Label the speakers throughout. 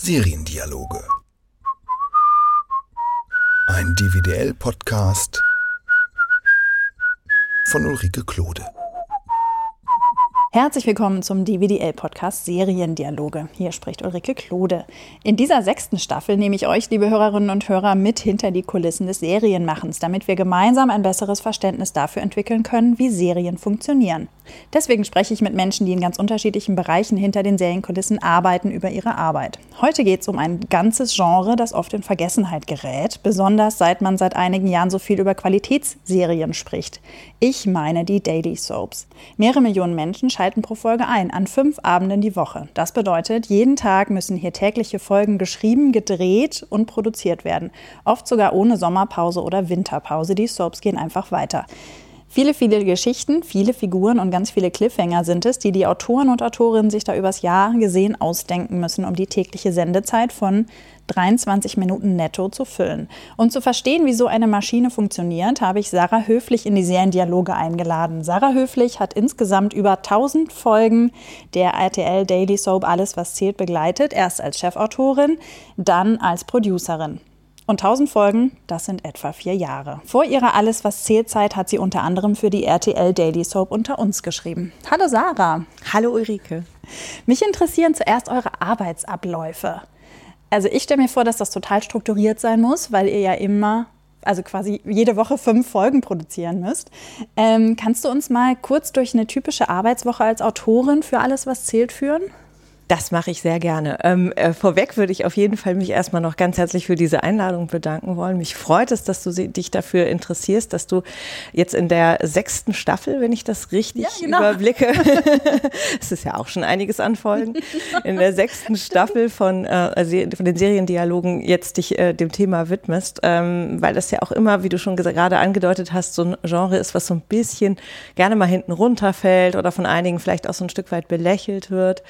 Speaker 1: Seriendialoge. Ein DVDL-Podcast von Ulrike Klode.
Speaker 2: Herzlich willkommen zum DWDL-Podcast Seriendialoge. Hier spricht Ulrike Klode. In dieser sechsten Staffel nehme ich euch, liebe Hörerinnen und Hörer, mit hinter die Kulissen des Serienmachens, damit wir gemeinsam ein besseres Verständnis dafür entwickeln können, wie Serien funktionieren. Deswegen spreche ich mit Menschen, die in ganz unterschiedlichen Bereichen hinter den Serienkulissen arbeiten, über ihre Arbeit. Heute geht es um ein ganzes Genre, das oft in Vergessenheit gerät, besonders seit man seit einigen Jahren so viel über Qualitätsserien spricht. Ich meine die Daily Soaps. Mehrere Millionen Menschen schalten pro Folge ein, an fünf Abenden die Woche. Das bedeutet, jeden Tag müssen hier tägliche Folgen geschrieben, gedreht und produziert werden. Oft sogar ohne Sommerpause oder Winterpause. Die Soaps gehen einfach weiter. Viele, viele Geschichten, viele Figuren und ganz viele Cliffhanger sind es, die die Autoren und Autorinnen sich da übers Jahr gesehen ausdenken müssen, um die tägliche Sendezeit von 23 Minuten netto zu füllen. Um zu verstehen, wie so eine Maschine funktioniert, habe ich Sarah Höflich in die Seriendialoge eingeladen. Sarah Höflich hat insgesamt über 1000 Folgen der RTL Daily Soap Alles, was zählt begleitet. Erst als Chefautorin, dann als Producerin. Und 1000 Folgen, das sind etwa vier Jahre. Vor ihrer Alles was zählt Zeit hat sie unter anderem für die RTL Daily Soap unter uns geschrieben. Hallo Sarah.
Speaker 3: Hallo Ulrike.
Speaker 2: Mich interessieren zuerst eure Arbeitsabläufe. Also ich stelle mir vor, dass das total strukturiert sein muss, weil ihr ja immer also quasi jede Woche fünf Folgen produzieren müsst. Ähm, kannst du uns mal kurz durch eine typische Arbeitswoche als Autorin für alles, was zählt, führen?
Speaker 3: Das mache ich sehr gerne. Ähm, äh, vorweg würde ich auf jeden Fall mich erstmal noch ganz herzlich für diese Einladung bedanken wollen. Mich freut es, dass du dich dafür interessierst, dass du jetzt in der sechsten Staffel, wenn ich das richtig ja, genau. überblicke, es ist ja auch schon einiges an Folgen, in der sechsten Staffel von, äh, von den Seriendialogen jetzt dich äh, dem Thema widmest, ähm, weil das ja auch immer, wie du schon gerade angedeutet hast, so ein Genre ist, was so ein bisschen gerne mal hinten runterfällt oder von einigen vielleicht auch so ein Stück weit belächelt wird.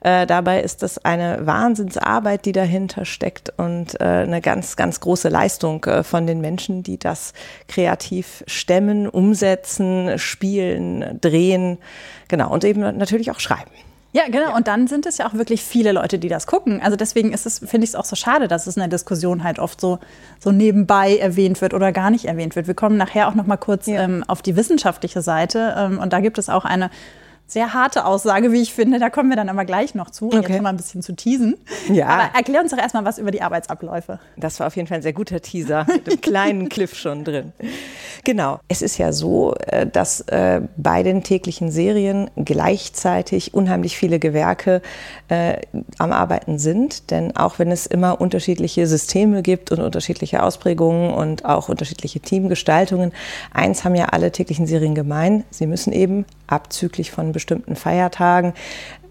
Speaker 3: Äh, dabei ist das eine Wahnsinnsarbeit, die dahinter steckt und äh, eine ganz, ganz große Leistung äh, von den Menschen, die das kreativ stemmen, umsetzen, spielen, drehen, genau, und eben natürlich auch schreiben.
Speaker 2: Ja, genau. Ja. Und dann sind es ja auch wirklich viele Leute, die das gucken. Also deswegen ist es, finde ich es auch so schade, dass es in der Diskussion halt oft so, so nebenbei erwähnt wird oder gar nicht erwähnt wird. Wir kommen nachher auch noch mal kurz ja. ähm, auf die wissenschaftliche Seite. Ähm, und da gibt es auch eine sehr harte Aussage, wie ich finde. Da kommen wir dann aber gleich noch zu, um okay. jetzt mal ein bisschen zu teasen. Ja. Aber erklär uns doch erstmal was über die Arbeitsabläufe.
Speaker 3: Das war auf jeden Fall ein sehr guter Teaser mit einem kleinen Cliff schon drin. Genau. Es ist ja so, äh, dass äh, bei den täglichen Serien gleichzeitig unheimlich viele Gewerke äh, am Arbeiten sind. Denn auch wenn es immer unterschiedliche Systeme gibt und unterschiedliche Ausprägungen und auch unterschiedliche Teamgestaltungen, eins haben ja alle täglichen Serien gemein. Sie müssen eben abzüglich von bestimmten Feiertagen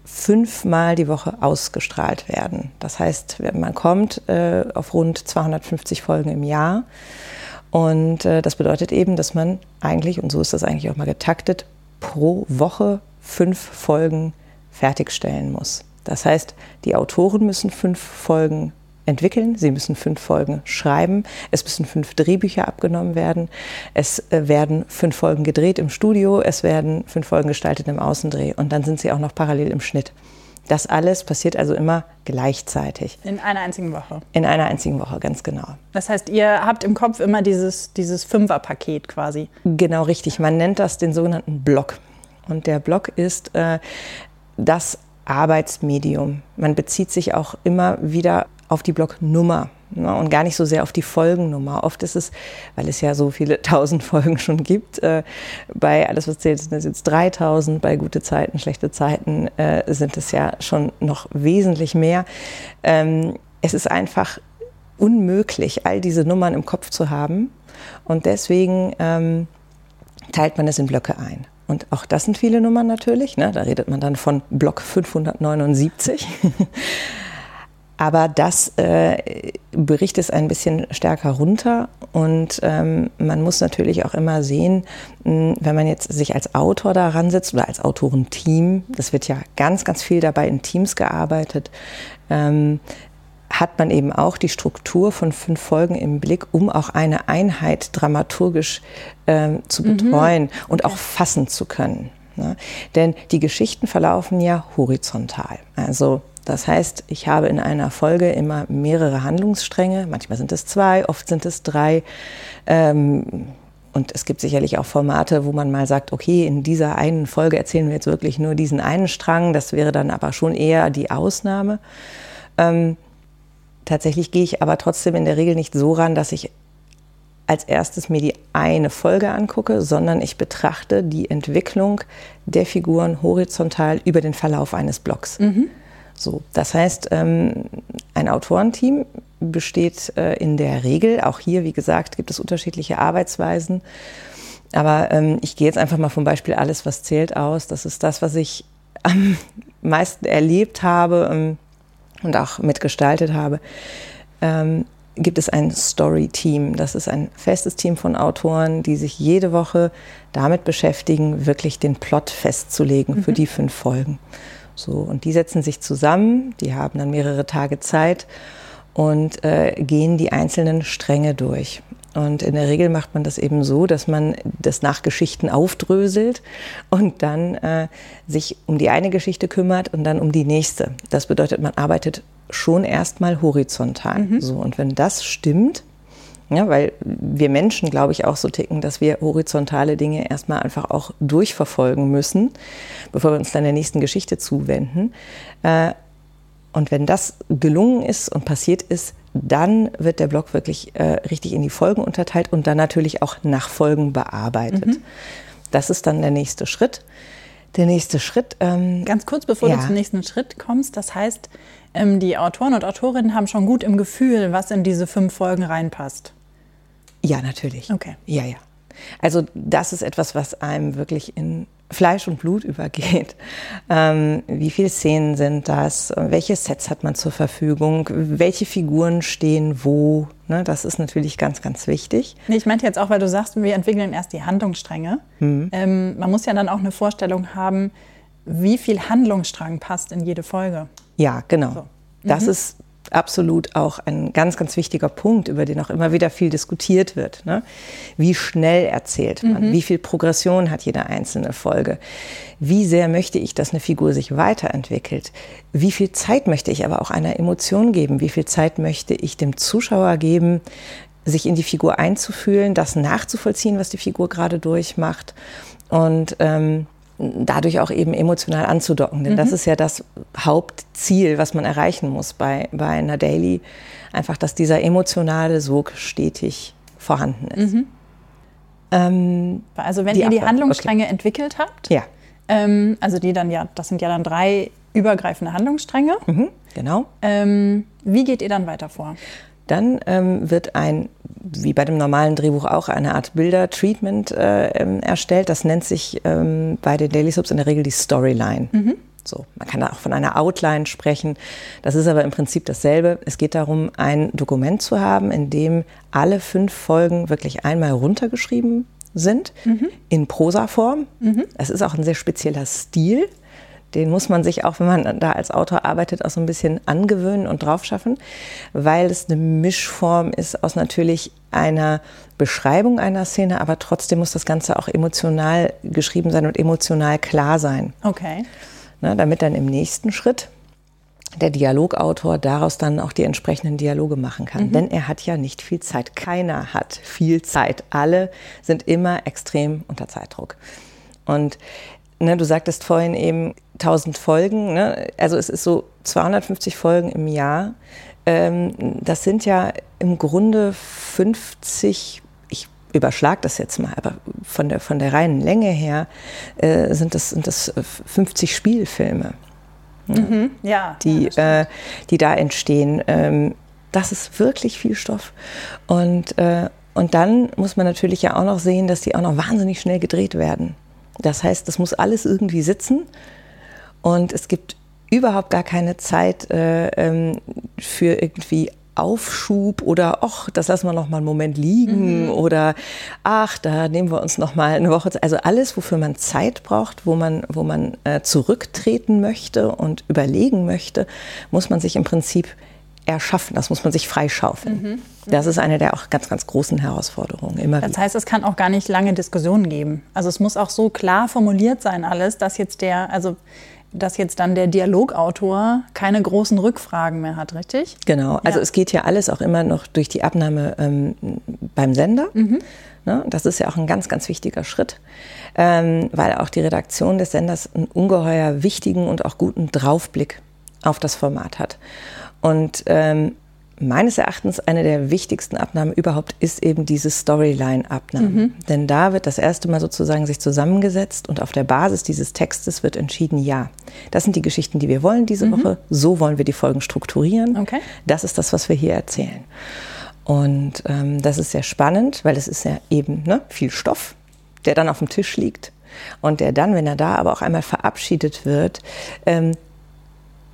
Speaker 3: fünfmal die Woche ausgestrahlt werden. Das heißt, man kommt äh, auf rund 250 Folgen im Jahr. Und äh, das bedeutet eben, dass man eigentlich, und so ist das eigentlich auch mal getaktet, pro Woche fünf Folgen fertigstellen muss. Das heißt, die Autoren müssen fünf Folgen entwickeln, sie müssen fünf Folgen schreiben, es müssen fünf Drehbücher abgenommen werden, es äh, werden fünf Folgen gedreht im Studio, es werden fünf Folgen gestaltet im Außendreh und dann sind sie auch noch parallel im Schnitt. Das alles passiert also immer gleichzeitig.
Speaker 2: In einer einzigen Woche.
Speaker 3: In einer einzigen Woche, ganz genau.
Speaker 2: Das heißt, ihr habt im Kopf immer dieses, dieses Fünferpaket quasi.
Speaker 3: Genau, richtig. Man nennt das den sogenannten Block. Und der Block ist äh, das Arbeitsmedium. Man bezieht sich auch immer wieder auf die Blocknummer ne, und gar nicht so sehr auf die Folgennummer. Oft ist es, weil es ja so viele tausend Folgen schon gibt, äh, bei alles, was zählt, sind es jetzt 3000, bei gute Zeiten, schlechte Zeiten äh, sind es ja schon noch wesentlich mehr. Ähm, es ist einfach unmöglich, all diese Nummern im Kopf zu haben und deswegen ähm, teilt man es in Blöcke ein. Und auch das sind viele Nummern natürlich. Ne? Da redet man dann von Block 579. Aber das äh, bricht es ein bisschen stärker runter und ähm, man muss natürlich auch immer sehen, mh, wenn man jetzt sich als Autor daran sitzt oder als Autorenteam, das wird ja ganz, ganz viel dabei in Teams gearbeitet, ähm, hat man eben auch die Struktur von fünf Folgen im Blick, um auch eine Einheit dramaturgisch ähm, zu mhm. betreuen mhm. und auch fassen zu können. Ne? Denn die Geschichten verlaufen ja horizontal. Also das heißt, ich habe in einer Folge immer mehrere Handlungsstränge. Manchmal sind es zwei, oft sind es drei. Ähm, und es gibt sicherlich auch Formate, wo man mal sagt, okay, in dieser einen Folge erzählen wir jetzt wirklich nur diesen einen Strang. Das wäre dann aber schon eher die Ausnahme. Ähm, tatsächlich gehe ich aber trotzdem in der Regel nicht so ran, dass ich als erstes mir die eine Folge angucke, sondern ich betrachte die Entwicklung der Figuren horizontal über den Verlauf eines Blocks. Mhm. So, das heißt, ähm, ein Autorenteam besteht äh, in der Regel, auch hier, wie gesagt, gibt es unterschiedliche Arbeitsweisen. Aber ähm, ich gehe jetzt einfach mal vom Beispiel alles, was zählt aus. Das ist das, was ich am meisten erlebt habe ähm, und auch mitgestaltet habe. Gibt es ein Story-Team. Das ist ein festes Team von Autoren, die sich jede Woche damit beschäftigen, wirklich den Plot festzulegen mhm. für die fünf Folgen. So, und die setzen sich zusammen, die haben dann mehrere Tage Zeit und äh, gehen die einzelnen Stränge durch. Und in der Regel macht man das eben so, dass man das nach Geschichten aufdröselt und dann äh, sich um die eine Geschichte kümmert und dann um die nächste. Das bedeutet, man arbeitet schon erstmal horizontal. Mhm. So, und wenn das stimmt, ja, weil wir Menschen, glaube ich, auch so ticken, dass wir horizontale Dinge erstmal einfach auch durchverfolgen müssen, bevor wir uns dann der nächsten Geschichte zuwenden. Äh, und wenn das gelungen ist und passiert ist, dann wird der Blog wirklich äh, richtig in die Folgen unterteilt und dann natürlich auch nach Folgen bearbeitet. Mhm. Das ist dann der nächste Schritt. Der nächste Schritt.
Speaker 2: Ähm, Ganz kurz, bevor ja. du zum nächsten Schritt kommst, das heißt, ähm, die Autoren und Autorinnen haben schon gut im Gefühl, was in diese fünf Folgen reinpasst.
Speaker 3: Ja, natürlich.
Speaker 2: Okay.
Speaker 3: Ja, ja. Also das ist etwas, was einem wirklich in Fleisch und Blut übergeht. Ähm, wie viele Szenen sind das? Welche Sets hat man zur Verfügung? Welche Figuren stehen wo? Ne, das ist natürlich ganz, ganz wichtig.
Speaker 2: Nee, ich meinte jetzt auch, weil du sagst, wir entwickeln erst die Handlungsstränge. Mhm. Ähm, man muss ja dann auch eine Vorstellung haben, wie viel Handlungsstrang passt in jede Folge.
Speaker 3: Ja, genau. So. Das mhm. ist absolut auch ein ganz, ganz wichtiger Punkt, über den auch immer wieder viel diskutiert wird. Ne? Wie schnell erzählt man? Mhm. Wie viel Progression hat jede einzelne Folge? Wie sehr möchte ich, dass eine Figur sich weiterentwickelt? Wie viel Zeit möchte ich aber auch einer Emotion geben? Wie viel Zeit möchte ich dem Zuschauer geben, sich in die Figur einzufühlen, das nachzuvollziehen, was die Figur gerade durchmacht? Und ähm, dadurch auch eben emotional anzudocken. Denn mhm. das ist ja das Hauptziel, was man erreichen muss bei, bei einer Daily. Einfach, dass dieser emotionale Sog stetig vorhanden ist. Mhm.
Speaker 2: Ähm, also wenn ihr die Handlungsstränge okay. entwickelt habt,
Speaker 3: ja.
Speaker 2: Ähm, also die dann ja, das sind ja dann drei übergreifende Handlungsstränge.
Speaker 3: Mhm, genau.
Speaker 2: Ähm, wie geht ihr dann weiter vor?
Speaker 3: Dann ähm, wird ein, wie bei dem normalen Drehbuch auch, eine Art Bilder-Treatment äh, ähm, erstellt. Das nennt sich ähm, bei den Daily Soaps in der Regel die Storyline. Mhm. So, man kann da auch von einer Outline sprechen. Das ist aber im Prinzip dasselbe. Es geht darum, ein Dokument zu haben, in dem alle fünf Folgen wirklich einmal runtergeschrieben sind, mhm. in Prosaform. Mhm. Es ist auch ein sehr spezieller Stil den muss man sich auch, wenn man da als Autor arbeitet, auch so ein bisschen angewöhnen und drauf schaffen, weil es eine Mischform ist aus natürlich einer Beschreibung einer Szene, aber trotzdem muss das Ganze auch emotional geschrieben sein und emotional klar sein.
Speaker 2: Okay.
Speaker 3: Na, damit dann im nächsten Schritt der Dialogautor daraus dann auch die entsprechenden Dialoge machen kann. Mhm. Denn er hat ja nicht viel Zeit. Keiner hat viel Zeit. Alle sind immer extrem unter Zeitdruck. Und ne, du sagtest vorhin eben 1000 Folgen, ne? also es ist so 250 Folgen im Jahr. Ähm, das sind ja im Grunde 50, ich überschlag das jetzt mal, aber von der, von der reinen Länge her äh, sind, das, sind das 50 Spielfilme.
Speaker 2: Ne? Mhm, ja,
Speaker 3: die, ja, äh, die da entstehen. Ähm, das ist wirklich viel Stoff. Und, äh, und dann muss man natürlich ja auch noch sehen, dass die auch noch wahnsinnig schnell gedreht werden. Das heißt, das muss alles irgendwie sitzen und es gibt überhaupt gar keine Zeit äh, ähm, für irgendwie Aufschub oder ach, das lassen wir noch mal einen Moment liegen mhm. oder ach, da nehmen wir uns noch mal eine Woche. Also alles, wofür man Zeit braucht, wo man, wo man äh, zurücktreten möchte und überlegen möchte, muss man sich im Prinzip erschaffen, das muss man sich freischaufeln. Mhm. Das ist eine der auch ganz, ganz großen Herausforderungen. Immer
Speaker 2: das wieder. heißt, es kann auch gar nicht lange Diskussionen geben. Also es muss auch so klar formuliert sein alles, dass jetzt der, also dass jetzt dann der Dialogautor keine großen Rückfragen mehr hat, richtig?
Speaker 3: Genau. Also ja. es geht ja alles auch immer noch durch die Abnahme ähm, beim Sender. Mhm. Ne? Das ist ja auch ein ganz, ganz wichtiger Schritt, ähm, weil auch die Redaktion des Senders einen ungeheuer wichtigen und auch guten Draufblick auf das Format hat. Und ähm, meines Erachtens eine der wichtigsten Abnahmen überhaupt ist eben diese Storyline-Abnahme. Mhm. Denn da wird das erste Mal sozusagen sich zusammengesetzt und auf der Basis dieses Textes wird entschieden, ja, das sind die Geschichten, die wir wollen diese mhm. Woche, so wollen wir die Folgen strukturieren. Okay. Das ist das, was wir hier erzählen. Und ähm, das ist sehr spannend, weil es ist ja eben ne, viel Stoff, der dann auf dem Tisch liegt und der dann, wenn er da aber auch einmal verabschiedet wird, ähm,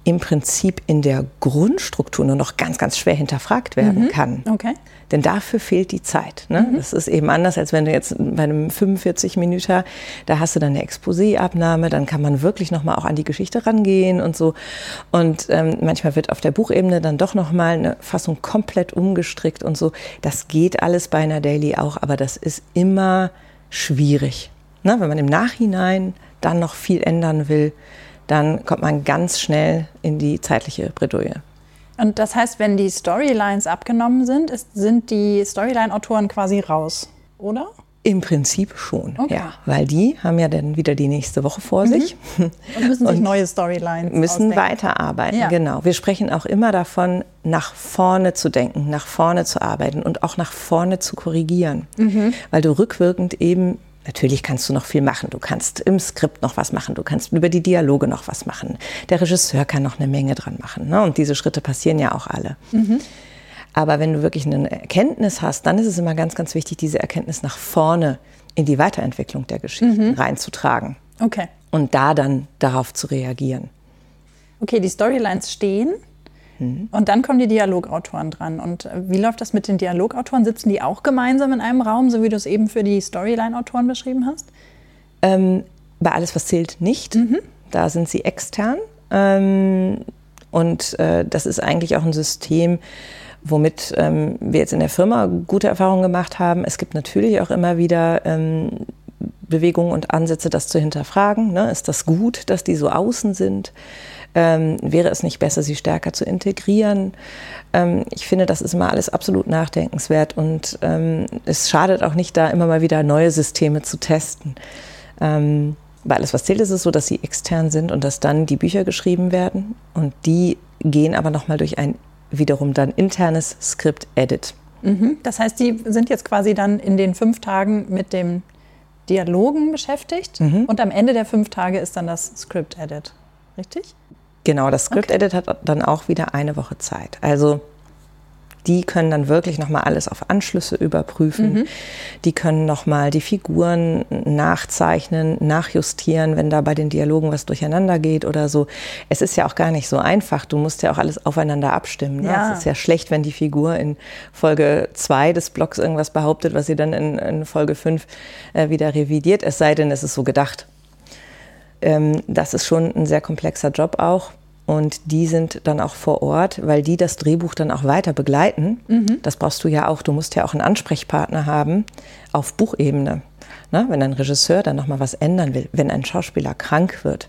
Speaker 3: im Prinzip in der Grundstruktur nur noch ganz, ganz schwer hinterfragt werden mhm. kann. Okay. Denn dafür fehlt die Zeit. Ne? Mhm. Das ist eben anders, als wenn du jetzt bei einem 45 Minuten, da hast du dann eine Exposé-Abnahme, dann kann man wirklich nochmal auch an die Geschichte rangehen und so. Und ähm, manchmal wird auf der Buchebene dann doch nochmal eine Fassung komplett umgestrickt und so. Das geht alles bei einer Daily auch, aber das ist immer schwierig. Ne? Wenn man im Nachhinein dann noch viel ändern will, dann kommt man ganz schnell in die zeitliche Bredouille.
Speaker 2: Und das heißt, wenn die Storylines abgenommen sind, ist, sind die Storyline-Autoren quasi raus, oder?
Speaker 3: Im Prinzip schon, okay. ja. Weil die haben ja dann wieder die nächste Woche vor mhm. sich.
Speaker 2: Und müssen sich Und neue Storylines
Speaker 3: Müssen ausdenken. weiterarbeiten, ja. genau. Wir sprechen auch immer davon, nach vorne zu denken, nach vorne zu arbeiten und auch nach vorne zu korrigieren. Mhm. Weil du rückwirkend eben Natürlich kannst du noch viel machen. Du kannst im Skript noch was machen. Du kannst über die Dialoge noch was machen. Der Regisseur kann noch eine Menge dran machen. Ne? Und diese Schritte passieren ja auch alle. Mhm. Aber wenn du wirklich eine Erkenntnis hast, dann ist es immer ganz, ganz wichtig, diese Erkenntnis nach vorne in die Weiterentwicklung der Geschichten mhm. reinzutragen. Okay. Und da dann darauf zu reagieren.
Speaker 2: Okay, die Storylines stehen. Mhm. Und dann kommen die Dialogautoren dran. Und äh, wie läuft das mit den Dialogautoren? Sitzen die auch gemeinsam in einem Raum, so wie du es eben für die Storyline-Autoren beschrieben hast?
Speaker 3: Ähm, bei Alles, was zählt, nicht. Mhm. Da sind sie extern. Ähm, und äh, das ist eigentlich auch ein System, womit ähm, wir jetzt in der Firma gute Erfahrungen gemacht haben. Es gibt natürlich auch immer wieder ähm, Bewegungen und Ansätze, das zu hinterfragen. Ne? Ist das gut, dass die so außen sind? Ähm, wäre es nicht besser, sie stärker zu integrieren? Ähm, ich finde, das ist immer alles absolut nachdenkenswert und ähm, es schadet auch nicht, da immer mal wieder neue Systeme zu testen. Ähm, bei alles, was zählt, ist es so, dass sie extern sind und dass dann die Bücher geschrieben werden und die gehen aber nochmal durch ein wiederum dann internes Skript-Edit.
Speaker 2: Mhm. Das heißt, die sind jetzt quasi dann in den fünf Tagen mit dem Dialogen beschäftigt mhm. und am Ende der fünf Tage ist dann das Script-Edit. Richtig?
Speaker 3: Genau, das Script-Edit okay. hat dann auch wieder eine Woche Zeit. Also die können dann wirklich nochmal alles auf Anschlüsse überprüfen. Mhm. Die können nochmal die Figuren nachzeichnen, nachjustieren, wenn da bei den Dialogen was durcheinander geht oder so. Es ist ja auch gar nicht so einfach. Du musst ja auch alles aufeinander abstimmen. Ne? Ja. Es ist ja schlecht, wenn die Figur in Folge 2 des Blogs irgendwas behauptet, was sie dann in, in Folge 5 äh, wieder revidiert. Es sei denn, es ist so gedacht. Ähm, das ist schon ein sehr komplexer Job auch. Und die sind dann auch vor Ort, weil die das Drehbuch dann auch weiter begleiten. Mhm. Das brauchst du ja auch. Du musst ja auch einen Ansprechpartner haben auf Buchebene. Ne? Wenn ein Regisseur dann nochmal was ändern will, wenn ein Schauspieler krank wird,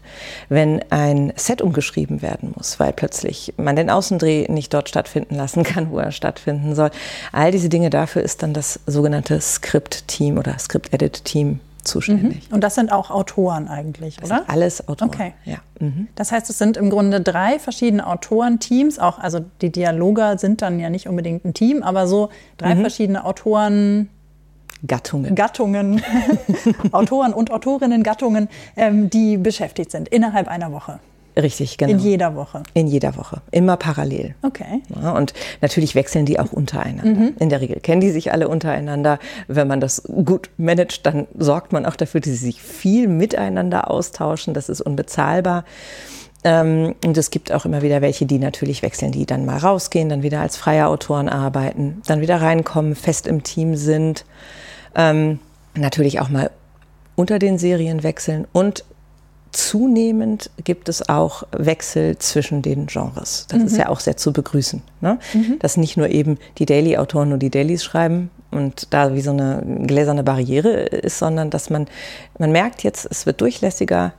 Speaker 3: wenn ein Set umgeschrieben werden muss, weil plötzlich man den Außendreh nicht dort stattfinden lassen kann, wo er stattfinden soll. All diese Dinge dafür ist dann das sogenannte Script-Team oder Script-Edit-Team zuständig.
Speaker 2: Mhm. Und das sind auch Autoren eigentlich,
Speaker 3: das
Speaker 2: oder?
Speaker 3: Sind alles Autoren.
Speaker 2: Okay. Ja. Mhm. Das heißt, es sind im Grunde drei verschiedene Autorenteams. Auch, also die Dialoger sind dann ja nicht unbedingt ein Team, aber so drei mhm. verschiedene Autoren.
Speaker 3: Gattungen.
Speaker 2: Gattungen, Autoren und Autorinnen, Gattungen, ähm, die beschäftigt sind innerhalb einer Woche.
Speaker 3: Richtig, genau.
Speaker 2: In jeder Woche.
Speaker 3: In jeder Woche. Immer parallel.
Speaker 2: Okay.
Speaker 3: Ja, und natürlich wechseln die auch untereinander. Mhm. In der Regel kennen die sich alle untereinander. Wenn man das gut managt, dann sorgt man auch dafür, dass sie sich viel miteinander austauschen. Das ist unbezahlbar. Ähm, und es gibt auch immer wieder welche, die natürlich wechseln, die dann mal rausgehen, dann wieder als freie Autoren arbeiten, dann wieder reinkommen, fest im Team sind. Ähm, natürlich auch mal unter den Serien wechseln und zunehmend gibt es auch Wechsel zwischen den Genres. Das mhm. ist ja auch sehr zu begrüßen. Ne? Mhm. Dass nicht nur eben die Daily-Autoren nur die Dailies schreiben und da wie so eine gläserne Barriere ist, sondern dass man, man merkt jetzt, es wird durchlässiger,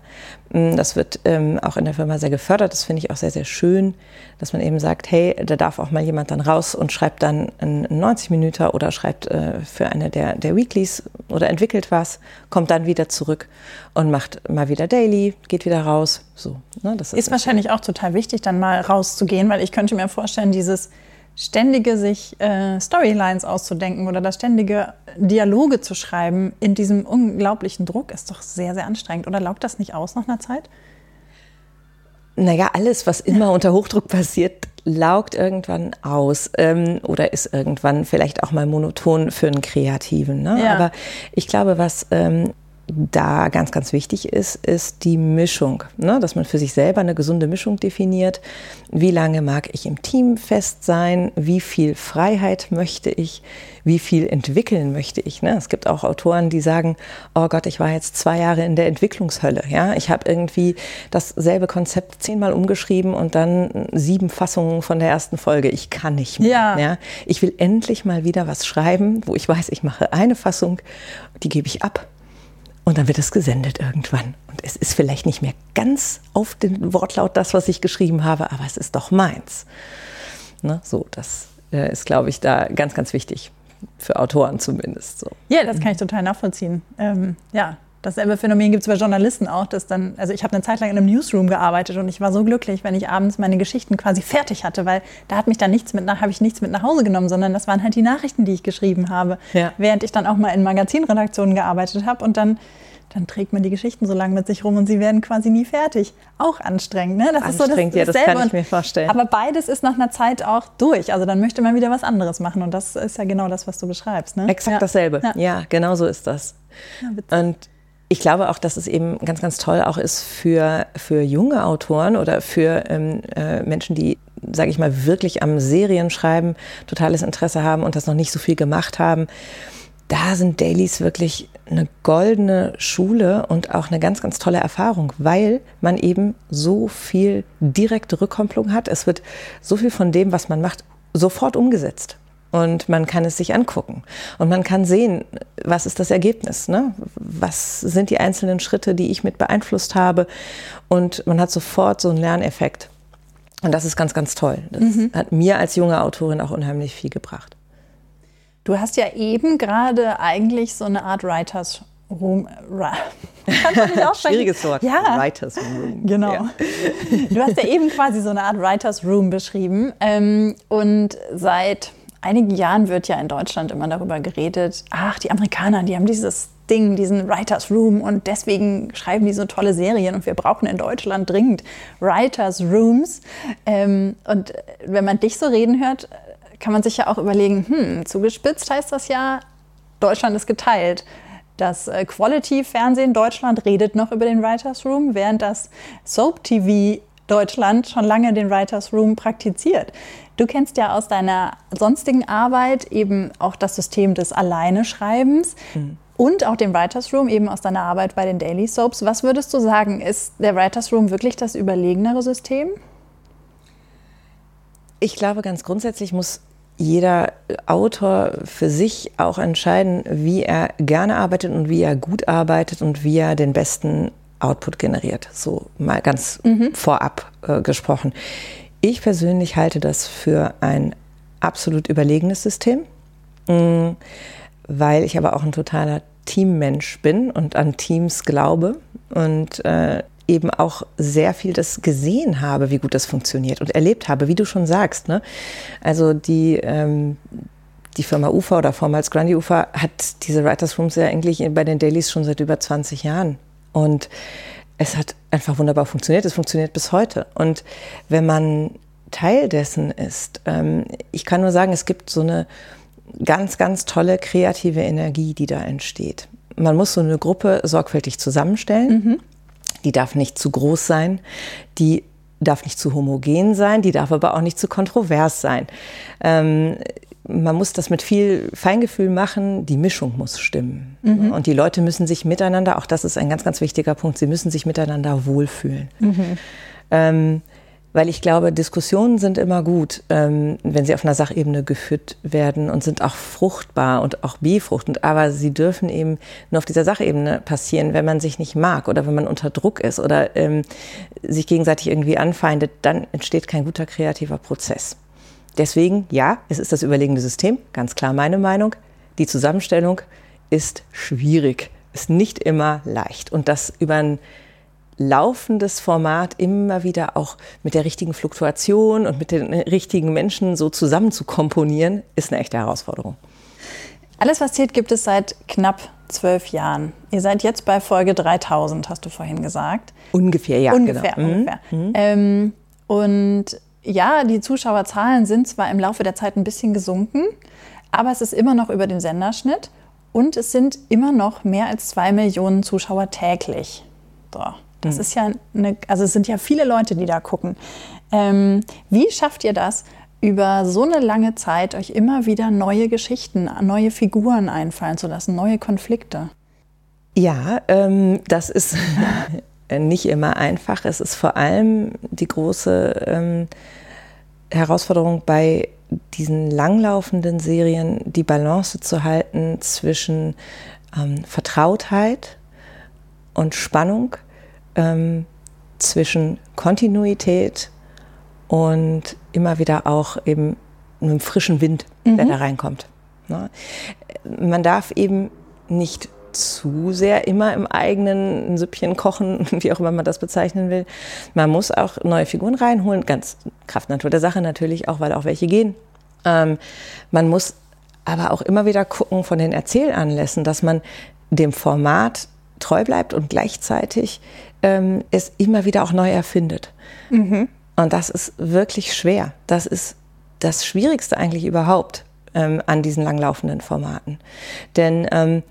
Speaker 3: Mm, das wird ähm, auch in der Firma sehr gefördert. Das finde ich auch sehr, sehr schön, dass man eben sagt, hey, da darf auch mal jemand dann raus und schreibt dann einen 90 Minuten oder schreibt äh, für eine der, der Weeklies oder entwickelt was, kommt dann wieder zurück und macht mal wieder Daily, geht wieder raus. So,
Speaker 2: ne, das ist, ist wahrscheinlich auch total wichtig, dann mal rauszugehen, weil ich könnte mir vorstellen, dieses ständige sich äh, Storylines auszudenken oder das ständige Dialoge zu schreiben in diesem unglaublichen Druck ist doch sehr, sehr anstrengend. Oder laugt das nicht aus nach einer Zeit?
Speaker 3: Naja, alles, was immer unter Hochdruck passiert, laugt irgendwann aus ähm, oder ist irgendwann vielleicht auch mal monoton für einen Kreativen. Ne? Ja. Aber ich glaube, was ähm, da ganz, ganz wichtig ist, ist die Mischung, ne? dass man für sich selber eine gesunde Mischung definiert. Wie lange mag ich im Team fest sein? Wie viel Freiheit möchte ich? Wie viel entwickeln möchte ich? Ne? Es gibt auch Autoren, die sagen, oh Gott, ich war jetzt zwei Jahre in der Entwicklungshölle. Ja? Ich habe irgendwie dasselbe Konzept zehnmal umgeschrieben und dann sieben Fassungen von der ersten Folge. Ich kann nicht mehr. Ja. ja? Ich will endlich mal wieder was schreiben, wo ich weiß, ich mache eine Fassung, die gebe ich ab und dann wird es gesendet irgendwann. Und es ist vielleicht nicht mehr ganz auf den Wortlaut das, was ich geschrieben habe, aber es ist doch meins. Ne? So, das äh, ist, glaube ich, da ganz, ganz wichtig. Für Autoren zumindest. So.
Speaker 2: Ja, das kann ich total nachvollziehen. Ähm, ja, dasselbe Phänomen gibt es bei Journalisten auch, dass dann, also ich habe eine Zeit lang in einem Newsroom gearbeitet und ich war so glücklich, wenn ich abends meine Geschichten quasi fertig hatte, weil da hat mich dann nichts mit, habe ich nichts mit nach Hause genommen, sondern das waren halt die Nachrichten, die ich geschrieben habe, ja. während ich dann auch mal in Magazinredaktionen gearbeitet habe und dann dann trägt man die Geschichten so lange mit sich rum und sie werden quasi nie fertig. Auch anstrengend, ne?
Speaker 3: Das anstrengend, ist so das, ja, das kann ich mir vorstellen.
Speaker 2: Aber beides ist nach einer Zeit auch durch. Also dann möchte man wieder was anderes machen und das ist ja genau das, was du beschreibst. Ne?
Speaker 3: Exakt ja. dasselbe. Ja. ja, genau so ist das. und ich glaube auch, dass es eben ganz, ganz toll auch ist für, für junge Autoren oder für ähm, äh, Menschen, die, sage ich mal, wirklich am Serienschreiben totales Interesse haben und das noch nicht so viel gemacht haben da sind Dailies wirklich eine goldene Schule und auch eine ganz, ganz tolle Erfahrung, weil man eben so viel direkte Rückkopplung hat. Es wird so viel von dem, was man macht, sofort umgesetzt. Und man kann es sich angucken. Und man kann sehen, was ist das Ergebnis? Ne? Was sind die einzelnen Schritte, die ich mit beeinflusst habe? Und man hat sofort so einen Lerneffekt. Und das ist ganz, ganz toll. Das mhm. hat mir als junge Autorin auch unheimlich viel gebracht.
Speaker 2: Du hast ja eben gerade eigentlich so eine Art Writers Room.
Speaker 3: Schwieriges Wort.
Speaker 2: Ja. Writers Room. Genau. Ja. Du hast ja eben quasi so eine Art Writers Room beschrieben. Ähm, und seit einigen Jahren wird ja in Deutschland immer darüber geredet, ach, die Amerikaner, die haben dieses Ding, diesen Writers Room und deswegen schreiben die so tolle Serien und wir brauchen in Deutschland dringend Writers Rooms. Ähm, und wenn man dich so reden hört, kann man sich ja auch überlegen, hm, zugespitzt heißt das ja, Deutschland ist geteilt. Das äh, Quality-Fernsehen Deutschland redet noch über den Writers Room, während das Soap-TV Deutschland schon lange den Writers Room praktiziert. Du kennst ja aus deiner sonstigen Arbeit eben auch das System des Alleineschreibens mhm. und auch den Writers Room eben aus deiner Arbeit bei den Daily Soaps. Was würdest du sagen, ist der Writers Room wirklich das überlegenere System?
Speaker 3: Ich glaube, ganz grundsätzlich muss jeder Autor für sich auch entscheiden, wie er gerne arbeitet und wie er gut arbeitet und wie er den besten Output generiert. So mal ganz mhm. vorab äh, gesprochen. Ich persönlich halte das für ein absolut überlegenes System, mm, weil ich aber auch ein totaler Teammensch bin und an Teams glaube und äh, eben auch sehr viel das gesehen habe, wie gut das funktioniert und erlebt habe, wie du schon sagst. Ne? Also die, ähm, die Firma UFA oder vormals Grundy UFA hat diese Writers Rooms ja eigentlich bei den Dailies schon seit über 20 Jahren. Und es hat einfach wunderbar funktioniert. Es funktioniert bis heute. Und wenn man Teil dessen ist, ähm, ich kann nur sagen, es gibt so eine ganz, ganz tolle kreative Energie, die da entsteht. Man muss so eine Gruppe sorgfältig zusammenstellen. Mhm die darf nicht zu groß sein, die darf nicht zu homogen sein, die darf aber auch nicht zu kontrovers sein. Ähm, man muss das mit viel Feingefühl machen, die Mischung muss stimmen. Mhm. Und die Leute müssen sich miteinander, auch das ist ein ganz, ganz wichtiger Punkt, sie müssen sich miteinander wohlfühlen. Mhm. Ähm, weil ich glaube, Diskussionen sind immer gut, ähm, wenn sie auf einer Sachebene geführt werden und sind auch fruchtbar und auch befruchtend. Aber sie dürfen eben nur auf dieser Sachebene passieren, wenn man sich nicht mag oder wenn man unter Druck ist oder ähm, sich gegenseitig irgendwie anfeindet. Dann entsteht kein guter kreativer Prozess. Deswegen, ja, es ist das überlegene System, ganz klar meine Meinung. Die Zusammenstellung ist schwierig, ist nicht immer leicht. Und das über ein laufendes Format immer wieder auch mit der richtigen Fluktuation und mit den richtigen Menschen so zusammen zu komponieren, ist eine echte Herausforderung.
Speaker 2: Alles, was zählt, gibt es seit knapp zwölf Jahren. Ihr seid jetzt bei Folge 3000, hast du vorhin gesagt.
Speaker 3: Ungefähr, ja.
Speaker 2: Ungefähr, genau. ungefähr. Mhm. Ähm, und ja, die Zuschauerzahlen sind zwar im Laufe der Zeit ein bisschen gesunken, aber es ist immer noch über dem Senderschnitt und es sind immer noch mehr als zwei Millionen Zuschauer täglich. So. Das mhm. ist ja eine, also es sind ja viele Leute, die da gucken. Ähm, wie schafft ihr das, über so eine lange Zeit euch immer wieder neue Geschichten, neue Figuren einfallen zu lassen, neue Konflikte?
Speaker 3: Ja, ähm, das ist nicht immer einfach. Es ist vor allem die große ähm, Herausforderung bei diesen langlaufenden Serien, die Balance zu halten zwischen ähm, Vertrautheit und Spannung ähm, zwischen Kontinuität und immer wieder auch eben einem frischen Wind, mhm. der da reinkommt. Ne? Man darf eben nicht zu sehr immer im eigenen Süppchen kochen, wie auch immer man das bezeichnen will. Man muss auch neue Figuren reinholen, ganz Kraft Natur der Sache natürlich auch, weil auch welche gehen. Ähm, man muss aber auch immer wieder gucken von den Erzählanlässen, dass man dem Format treu bleibt und gleichzeitig ähm, es immer wieder auch neu erfindet. Mhm. Und das ist wirklich schwer. Das ist das Schwierigste eigentlich überhaupt ähm, an diesen langlaufenden Formaten. Denn ähm,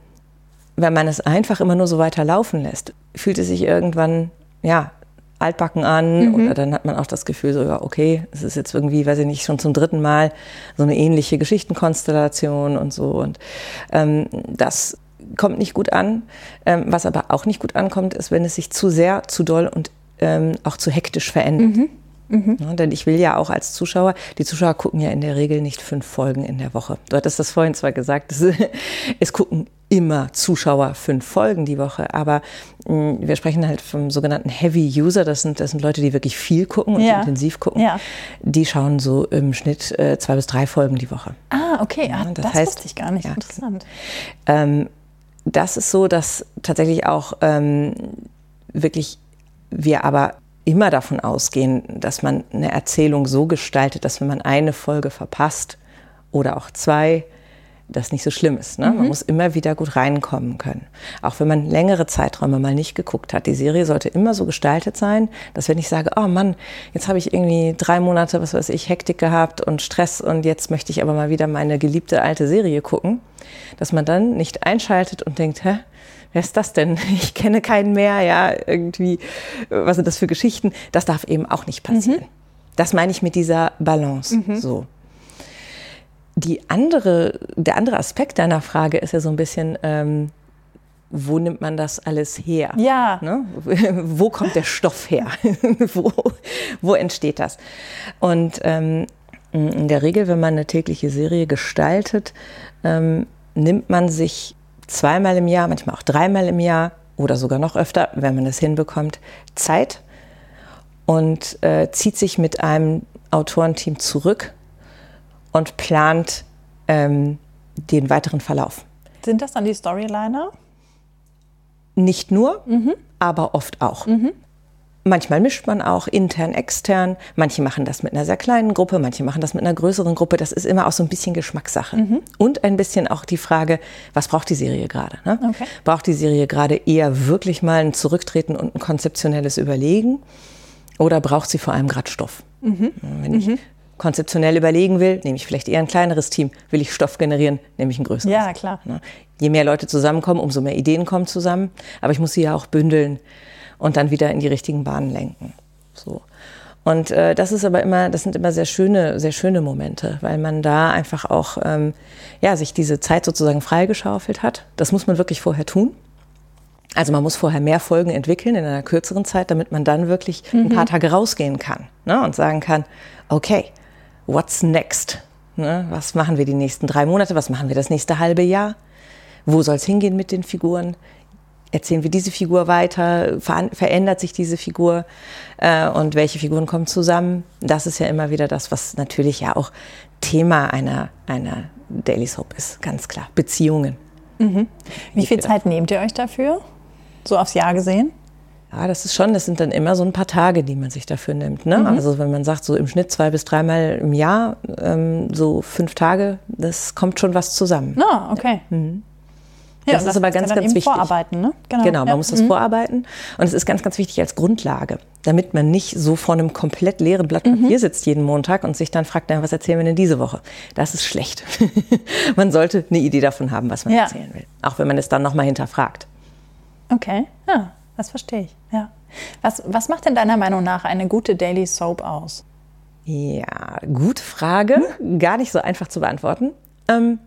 Speaker 3: wenn man es einfach immer nur so weiter laufen lässt, fühlt es sich irgendwann, ja, altbacken an mhm. oder dann hat man auch das Gefühl so, ja, okay, es ist jetzt irgendwie, weiß ich nicht, schon zum dritten Mal so eine ähnliche Geschichtenkonstellation und so und ähm, das kommt nicht gut an. Ähm, was aber auch nicht gut ankommt, ist, wenn es sich zu sehr, zu doll und ähm, auch zu hektisch verändert. Mhm. Mhm. Ja, denn ich will ja auch als Zuschauer, die Zuschauer gucken ja in der Regel nicht fünf Folgen in der Woche. Du hattest das vorhin zwar gesagt, es, es gucken immer Zuschauer fünf Folgen die Woche, aber mh, mm, wir sprechen halt vom sogenannten Heavy User, das sind, das sind Leute, die wirklich viel gucken und ja. intensiv gucken. Ja. Die schauen so im Schnitt äh, zwei bis drei Folgen die Woche.
Speaker 2: Ah, okay, ja, das, das heißt, wusste ich gar nicht. Interessant.
Speaker 3: Ähm, das ist so, dass tatsächlich auch ähm, wirklich wir aber immer davon ausgehen, dass man eine Erzählung so gestaltet, dass wenn man eine Folge verpasst oder auch zwei, das nicht so schlimm ist. Ne? Mhm. Man muss immer wieder gut reinkommen können. Auch wenn man längere Zeiträume mal nicht geguckt hat. Die Serie sollte immer so gestaltet sein, dass wenn ich sage, oh Mann, jetzt habe ich irgendwie drei Monate, was weiß ich, Hektik gehabt und Stress und jetzt möchte ich aber mal wieder meine geliebte alte Serie gucken, dass man dann nicht einschaltet und denkt, hä? Wer ist das denn? Ich kenne keinen mehr, ja, irgendwie, was sind das für Geschichten? Das darf eben auch nicht passieren. Mhm. Das meine ich mit dieser Balance, mhm. so. Die andere, der andere Aspekt deiner Frage ist ja so ein bisschen, ähm, wo nimmt man das alles her?
Speaker 2: Ja.
Speaker 3: Ne? Wo kommt der Stoff her? wo, wo entsteht das? Und ähm, in der Regel, wenn man eine tägliche Serie gestaltet, ähm, nimmt man sich zweimal im Jahr, manchmal auch dreimal im Jahr oder sogar noch öfter, wenn man es hinbekommt, Zeit und äh, zieht sich mit einem Autorenteam zurück und plant ähm, den weiteren Verlauf.
Speaker 2: Sind das dann die Storyliner?
Speaker 3: Nicht nur, mhm. aber oft auch. Mhm. Manchmal mischt man auch intern, extern. Manche machen das mit einer sehr kleinen Gruppe, manche machen das mit einer größeren Gruppe. Das ist immer auch so ein bisschen Geschmackssache. Mhm. Und ein bisschen auch die Frage, was braucht die Serie gerade? Ne? Okay. Braucht die Serie gerade eher wirklich mal ein Zurücktreten und ein konzeptionelles Überlegen? Oder braucht sie vor allem gerade Stoff? Mhm. Wenn ich mhm konzeptionell überlegen will, nehme ich vielleicht eher ein kleineres Team. Will ich Stoff generieren, nehme ich ein größeres.
Speaker 2: Ja, klar. Ne?
Speaker 3: Je mehr Leute zusammenkommen, umso mehr Ideen kommen zusammen. Aber ich muss sie ja auch bündeln und dann wieder in die richtigen Bahnen lenken. So. Und äh, das ist aber immer, das sind immer sehr schöne, sehr schöne Momente, weil man da einfach auch ähm, ja, sich diese Zeit sozusagen freigeschaufelt hat. Das muss man wirklich vorher tun. Also man muss vorher mehr Folgen entwickeln in einer kürzeren Zeit, damit man dann wirklich mhm. ein paar Tage rausgehen kann ne, und sagen kann, okay, what's next? Ne, was machen wir die nächsten drei Monate? Was machen wir das nächste halbe Jahr? Wo soll es hingehen mit den Figuren? Erzählen wir diese Figur weiter? Ver verändert sich diese Figur? Äh, und welche Figuren kommen zusammen? Das ist ja immer wieder das, was natürlich ja auch Thema einer, einer Daily Soap ist, ganz klar. Beziehungen.
Speaker 2: Mhm. Wie viel Zeit nehmt ihr euch dafür? So aufs Jahr gesehen?
Speaker 3: Ja, das ist schon, das sind dann immer so ein paar Tage, die man sich dafür nimmt. Ne? Mhm. Also wenn man sagt, so im Schnitt zwei bis dreimal im Jahr, ähm, so fünf Tage, das kommt schon was zusammen.
Speaker 2: Ah, okay. Mhm.
Speaker 3: Ja, das, das, ist aber ganz, ganz wichtig.
Speaker 2: Vorarbeiten, ne?
Speaker 3: Genau, genau man ja. muss das mhm. vorarbeiten. Und es ist ganz, ganz wichtig als Grundlage, damit man nicht so vor einem komplett leeren Blatt Papier mhm. sitzt jeden Montag und sich dann fragt, na, was erzählen wir denn diese Woche? Das ist schlecht. man sollte eine Idee davon haben, was man ja. erzählen will. Auch wenn man es dann nochmal hinterfragt.
Speaker 2: Okay, ja, das verstehe ich. Ja. Was, was macht denn deiner Meinung nach eine gute Daily Soap aus?
Speaker 3: Ja, gute Frage. Hm? Gar nicht so einfach zu beantworten. Ähm,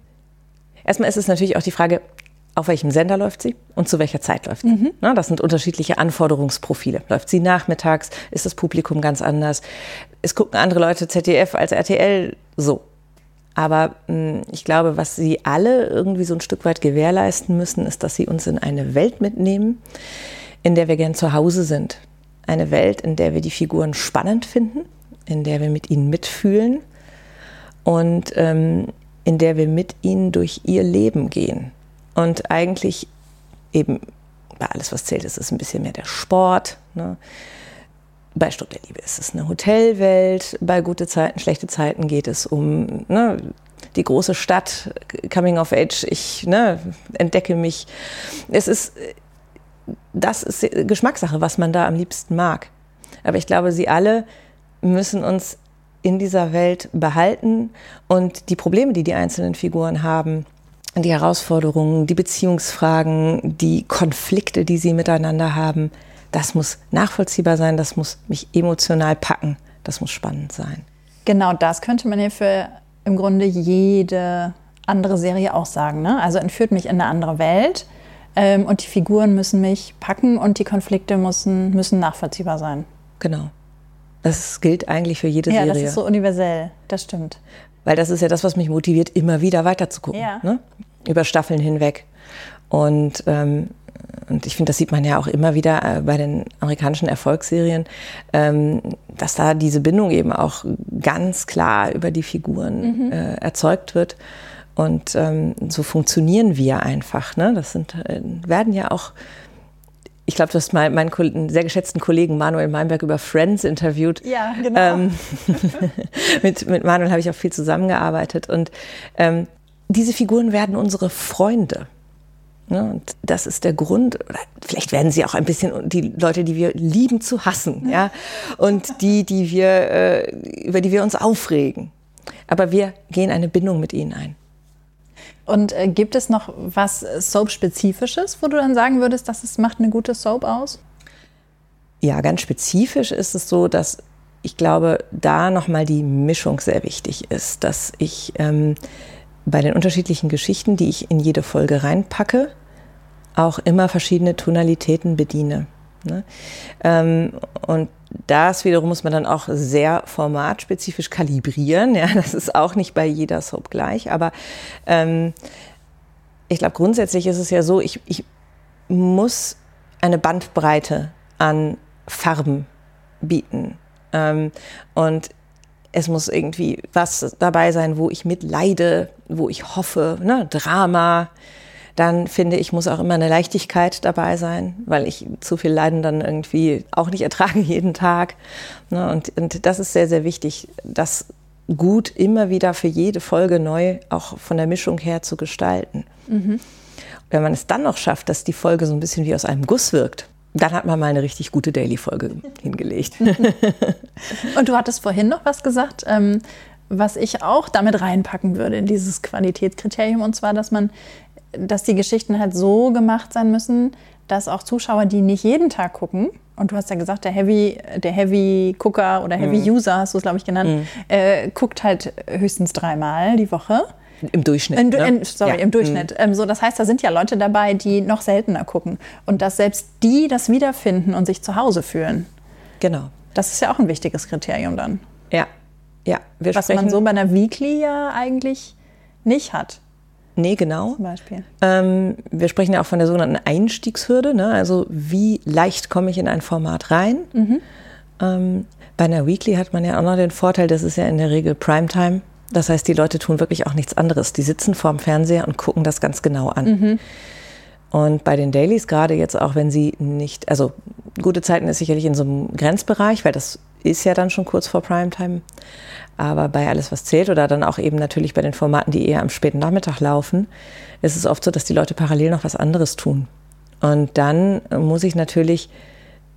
Speaker 3: erstmal ist es natürlich auch die Frage, auf welchem Sender läuft sie und zu welcher Zeit läuft sie. Mhm. Na, das sind unterschiedliche Anforderungsprofile. Läuft sie nachmittags? Ist das Publikum ganz anders? Es gucken andere Leute ZDF als RTL so. Aber mh, hm, ich glaube, was sie alle irgendwie so ein Stück weit gewährleisten müssen, ist, dass sie uns in eine Welt mitnehmen, in der wir gern zu Hause sind. Eine Welt, in der wir die Figuren spannend finden, in der wir mit ihnen mitfühlen und ähm, in der wir mit ihnen durch ihr Leben gehen. Und eigentlich eben bei alles, was zählt, ist es ein bisschen mehr der Sport. Ne? Bei Stutt der Liebe ist es eine Hotelwelt. Bei gute Zeiten, schlechte Zeiten geht es um ne, die große Stadt, Coming of Age. Ich ne, entdecke mich. Es ist, das ist Geschmackssache, was man da am liebsten mag. Aber ich glaube, sie alle müssen uns in dieser Welt behalten und die Probleme, die die einzelnen Figuren haben, die Herausforderungen, die Beziehungsfragen, die Konflikte, die sie miteinander haben, das muss nachvollziehbar sein, das muss mich emotional packen, das muss spannend sein.
Speaker 2: Genau das könnte man ja für im Grunde jede andere Serie auch sagen. Ne? Also entführt mich in eine andere Welt ähm, und die Figuren müssen mich packen und die Konflikte müssen, müssen nachvollziehbar sein.
Speaker 3: Genau. Das gilt eigentlich für jede
Speaker 2: ja,
Speaker 3: Serie.
Speaker 2: Ja, das ist so universell, das stimmt.
Speaker 3: Weil das ist ja das, was mich motiviert, immer wieder weiterzugucken. Ja. Ne? Über Staffeln hinweg. Und, ähm, und ich finde, das sieht man ja auch immer wieder äh, bei den amerikanischen Erfolgsserien, ähm, dass da diese Bindung eben auch ganz klar über die Figuren mhm. äh, erzeugt wird. Und ähm, so funktionieren wir einfach. Ne? Das sind, äh, werden ja auch ich glaube, du hast mal meinen, meinen sehr geschätzten Kollegen Manuel Meinberg über Friends interviewt.
Speaker 2: Ja, genau. Ähm,
Speaker 3: mit, mit Manuel habe ich auch viel zusammengearbeitet. Und ähm, diese Figuren werden unsere Freunde. Ne? und das ist der Grund, oder vielleicht werden sie auch ein bisschen die Leute, die wir lieben zu hassen, ja, und die, die wir, äh, über die wir uns aufregen. Aber wir gehen eine Bindung mit ihnen ein.
Speaker 2: Und äh, gibt es noch was Soap-spezifisches, wo du dann sagen würdest, dass es macht eine gute Soap aus?
Speaker 3: Ja, ganz spezifisch ist es so, dass ich glaube, da nochmal die Mischung sehr wichtig ist, dass ich ähm, bei den unterschiedlichen Geschichten, die ich in jede Folge reinpacke, auch immer verschiedene Tonalitäten bediene. Ne? Ähm, und das wiederum muss man dann auch sehr formatspezifisch kalibrieren. Ja, das ist auch nicht bei jeder Soap gleich. Aber ähm, ich glaube, grundsätzlich ist es ja so, ich, ich muss eine Bandbreite an Farben bieten. Ähm, und es muss irgendwie was dabei sein, wo ich mitleide, wo ich hoffe, ne? Drama, dann finde ich, muss auch immer eine Leichtigkeit dabei sein, weil ich zu viel Leiden dann irgendwie auch nicht ertrage jeden Tag. Ne? Und, und das ist sehr, sehr wichtig, das gut immer wieder für jede Folge neu auch von der Mischung her zu gestalten. Mhm. Wenn man es dann noch schafft, dass die Folge so ein bisschen wie aus einem Guss wirkt, dann hat man mal eine richtig gute Daily-Folge hingelegt.
Speaker 2: Und du hattest vorhin noch was gesagt, ähm, was ich auch damit reinpacken würde in dieses Qualitätskriterium, und zwar, dass man dass die Geschichten halt so gemacht sein müssen, dass auch Zuschauer, die nicht jeden Tag gucken, und du hast ja gesagt, der Heavy, der Heavy Gucker oder Heavy
Speaker 3: Mhm.
Speaker 2: User, hast du es, glaube ich, genannt, äh, guckt halt höchstens dreimal die Woche.
Speaker 3: Im Durchschnitt.
Speaker 2: In,
Speaker 3: ne?
Speaker 2: in, sorry,
Speaker 3: Ja.
Speaker 2: im Durchschnitt. Ähm, so, das heißt, da sind ja Leute dabei, die noch seltener gucken. Und dass selbst die das wiederfinden und sich zu Hause fühlen.
Speaker 3: Genau.
Speaker 2: Das ist ja auch ein wichtiges Kriterium dann.
Speaker 3: Ja. Ja. Wir
Speaker 2: Was man so bei einer Weekly ja eigentlich nicht hat,
Speaker 3: Nee, genau.
Speaker 2: zum Beispiel.
Speaker 3: Ähm, wir sprechen ja auch von der sogenannten Einstiegshürde. Ne? Also wie leicht komme ich in ein Format rein? Ähm, bei einer Weekly hat man ja auch noch den Vorteil, das ist ja in der Regel Primetime. Das heißt, die Leute tun wirklich auch nichts anderes. Die sitzen vorm Fernseher und gucken das ganz genau an. Und bei den Dailies, gerade jetzt auch, wenn sie nicht, also gute Zeiten ist sicherlich in so einem Grenzbereich, weil das ist ja dann schon kurz vor Primetime. Aber bei alles, was zählt oder dann auch eben natürlich bei den Formaten, die eher am späten Nachmittag laufen, ist es oft so, dass die Leute parallel noch was anderes tun. Und dann muss ich natürlich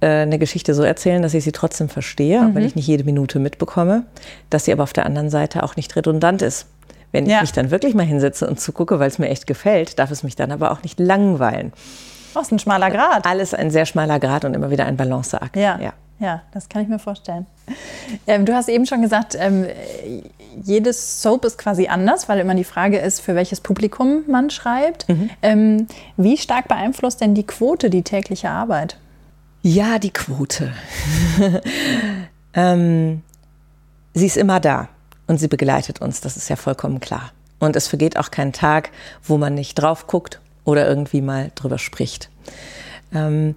Speaker 3: äh, eine Geschichte so erzählen, dass ich sie trotzdem verstehe, auch wenn ich nicht jede Minute mitbekomme, dass sie aber auf der anderen Seite auch nicht redundant ist. Wenn ich
Speaker 2: Ja.
Speaker 3: mich dann wirklich mal hinsetze und zugucke, weil es mir echt gefällt, darf es mich dann aber auch nicht langweilen.
Speaker 2: Oh, ist ein schmaler Grad.
Speaker 3: Alles ein sehr schmaler Grad und immer wieder ein Balanceakt.
Speaker 2: Ja,
Speaker 3: ja.
Speaker 2: Ja. das kann ich mir vorstellen. Ähm, du hast eben schon gesagt, ähm, jedes Soap ist quasi anders, weil immer die Frage ist, für welches Publikum man schreibt.
Speaker 3: Mhm.
Speaker 2: Ähm, wie stark beeinflusst denn die Quote die tägliche Arbeit?
Speaker 3: Ja, die Quote. ähm, sie ist immer da und sie begleitet uns, das ist ja vollkommen klar. Und es vergeht auch kein Tag, wo man nicht drauf guckt oder irgendwie mal drüber spricht. Ähm,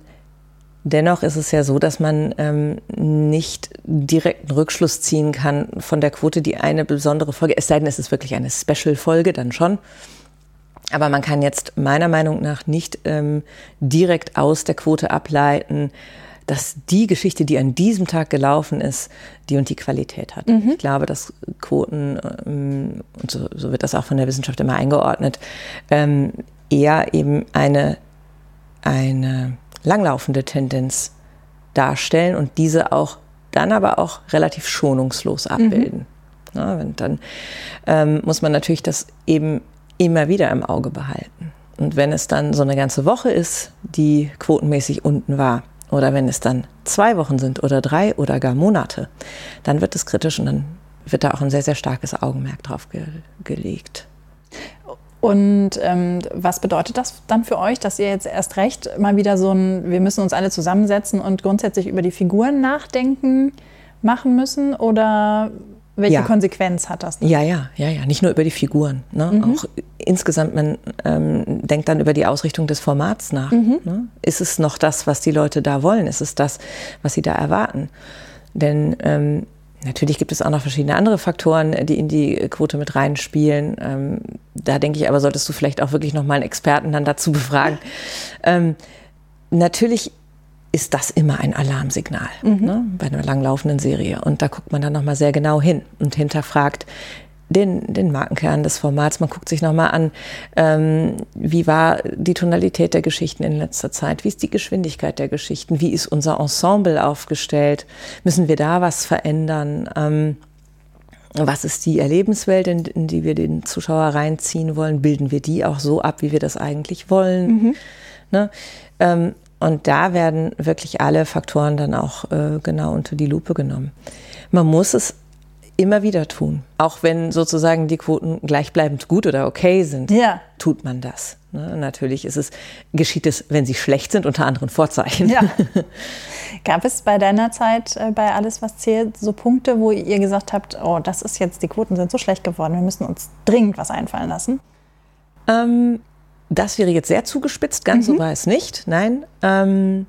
Speaker 3: dennoch ist es ja so, dass man ähm, nicht direkt einen Rückschluss ziehen kann von der Quote, die eine besondere Folge, es sei denn, es ist wirklich eine Special-Folge, dann schon. Aber man kann jetzt meiner Meinung nach nicht ähm, direkt aus der Quote ableiten, dass die Geschichte, die an diesem Tag gelaufen ist, die und die Qualität hat. Ich glaube, dass Quoten, ähm, und so, so wird das auch von der Wissenschaft immer eingeordnet, ähm, eher eben eine, eine langlaufende Tendenz darstellen und diese auch dann aber auch relativ schonungslos abbilden. Ja, wenn, dann ähm, muss man natürlich das eben immer wieder im Auge behalten. Und wenn es dann so eine ganze Woche ist, die quotenmäßig unten war, oder wenn es dann zwei Wochen sind oder drei oder gar Monate, dann wird es kritisch und dann wird da auch ein sehr, sehr starkes Augenmerk drauf ge gelegt.
Speaker 2: Und ähm, was bedeutet das dann für euch, dass ihr jetzt erst recht mal wieder so ein, wir müssen uns alle zusammensetzen und grundsätzlich über die Figuren nachdenken machen müssen? Oder welche
Speaker 3: Ja.
Speaker 2: Konsequenz hat das?
Speaker 3: Ja, ja, ja, ja. Nicht nur über die Figuren. Ne? Auch insgesamt, man ähm, denkt dann über die Ausrichtung des Formats nach. Ne? Ist es noch das, was die Leute da wollen? Ist es das, was sie da erwarten? Denn ähm, natürlich gibt es auch noch verschiedene andere Faktoren, die in die Quote mit reinspielen. Ähm, da denke ich aber, solltest du vielleicht auch wirklich noch mal einen Experten dann dazu befragen. ähm, natürlich ist das immer ein Alarmsignal ne, bei einer langlaufenden Serie. Und da guckt man dann nochmal sehr genau hin und hinterfragt den, den Markenkern des Formats. Man guckt sich nochmal an, ähm, wie war die Tonalität der Geschichten in letzter Zeit? Wie ist die Geschwindigkeit der Geschichten? Wie ist unser Ensemble aufgestellt? Müssen wir da was verändern? Ähm, was ist die Erlebenswelt, in, in die wir den Zuschauer reinziehen wollen? Bilden wir die auch so ab, wie wir das eigentlich wollen? Ne? Ähm, und da werden wirklich alle Faktoren dann auch äh, genau unter die Lupe genommen. Man muss es immer wieder tun. Auch wenn sozusagen die Quoten gleichbleibend gut oder okay sind,
Speaker 2: Ja.
Speaker 3: tut man das. Ne? Natürlich ist es, geschieht es, wenn sie schlecht sind, unter anderen Vorzeichen.
Speaker 2: Ja. Gab es bei deiner Zeit äh, bei Alles, was zählt, so Punkte, wo ihr gesagt habt, oh, das ist jetzt, die Quoten sind so schlecht geworden, wir müssen uns dringend was einfallen lassen?
Speaker 3: Ähm, das wäre jetzt sehr zugespitzt, ganz so war es nicht. Nein. Ähm,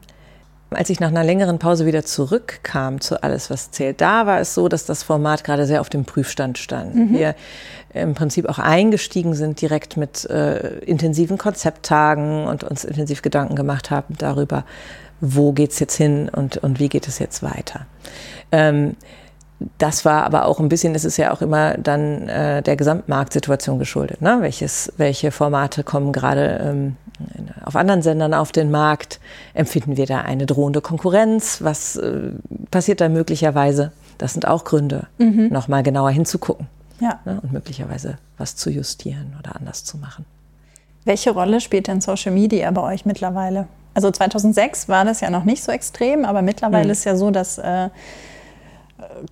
Speaker 3: als ich nach einer längeren Pause wieder zurückkam zu Alles, was zählt, da war es so, dass das Format gerade sehr auf dem Prüfstand stand. Wir im Prinzip auch eingestiegen sind direkt mit äh, intensiven Konzepttagen und uns intensiv Gedanken gemacht haben darüber, wo geht's jetzt hin und, und wie geht es jetzt weiter. Ähm, das war aber auch ein bisschen, es ist ja auch immer dann äh, der Gesamtmarktsituation geschuldet. Ne? Welches, welche Formate kommen gerade ähm, auf anderen Sendern auf den Markt? Empfinden wir da eine drohende Konkurrenz? Was äh, passiert da möglicherweise? Das sind auch Gründe, nochmal genauer hinzugucken
Speaker 2: Ja.
Speaker 3: ne? und möglicherweise was zu justieren oder anders zu machen.
Speaker 2: Welche Rolle spielt denn Social Media bei euch mittlerweile? Also 2006 war das ja noch nicht so extrem, aber mittlerweile mhm. ist ja so, dass äh,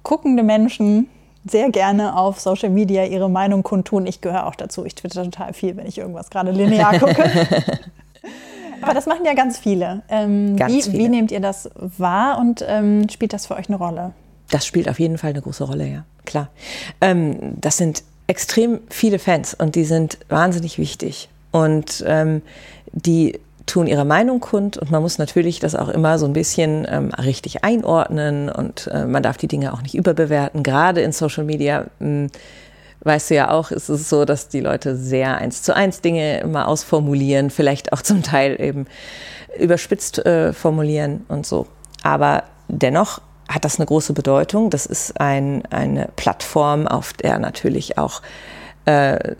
Speaker 2: guckende Menschen sehr gerne auf Social Media ihre Meinung kundtun. Ich gehöre auch dazu. Ich twitter total viel, wenn ich irgendwas gerade linear gucke. Aber das machen ja ganz viele. Ähm, ganz wie, viele. wie, nehmt ihr das wahr und ähm, spielt das für euch eine Rolle?
Speaker 3: Das spielt auf jeden Fall eine große Rolle, ja, klar. Ähm, das sind extrem viele Fans und die sind wahnsinnig wichtig. Und ähm, die tun ihre Meinung kund und man muss natürlich das auch immer so ein bisschen ähm, richtig einordnen und äh, man darf die Dinge auch nicht überbewerten. Gerade in Social Media mh, hm, weißt du ja auch, ist es so, dass die Leute sehr eins zu eins Dinge immer ausformulieren, vielleicht auch zum Teil eben überspitzt äh, formulieren und so. Aber dennoch hat das eine große Bedeutung. Das ist ein, eine Plattform, auf der natürlich auch äh,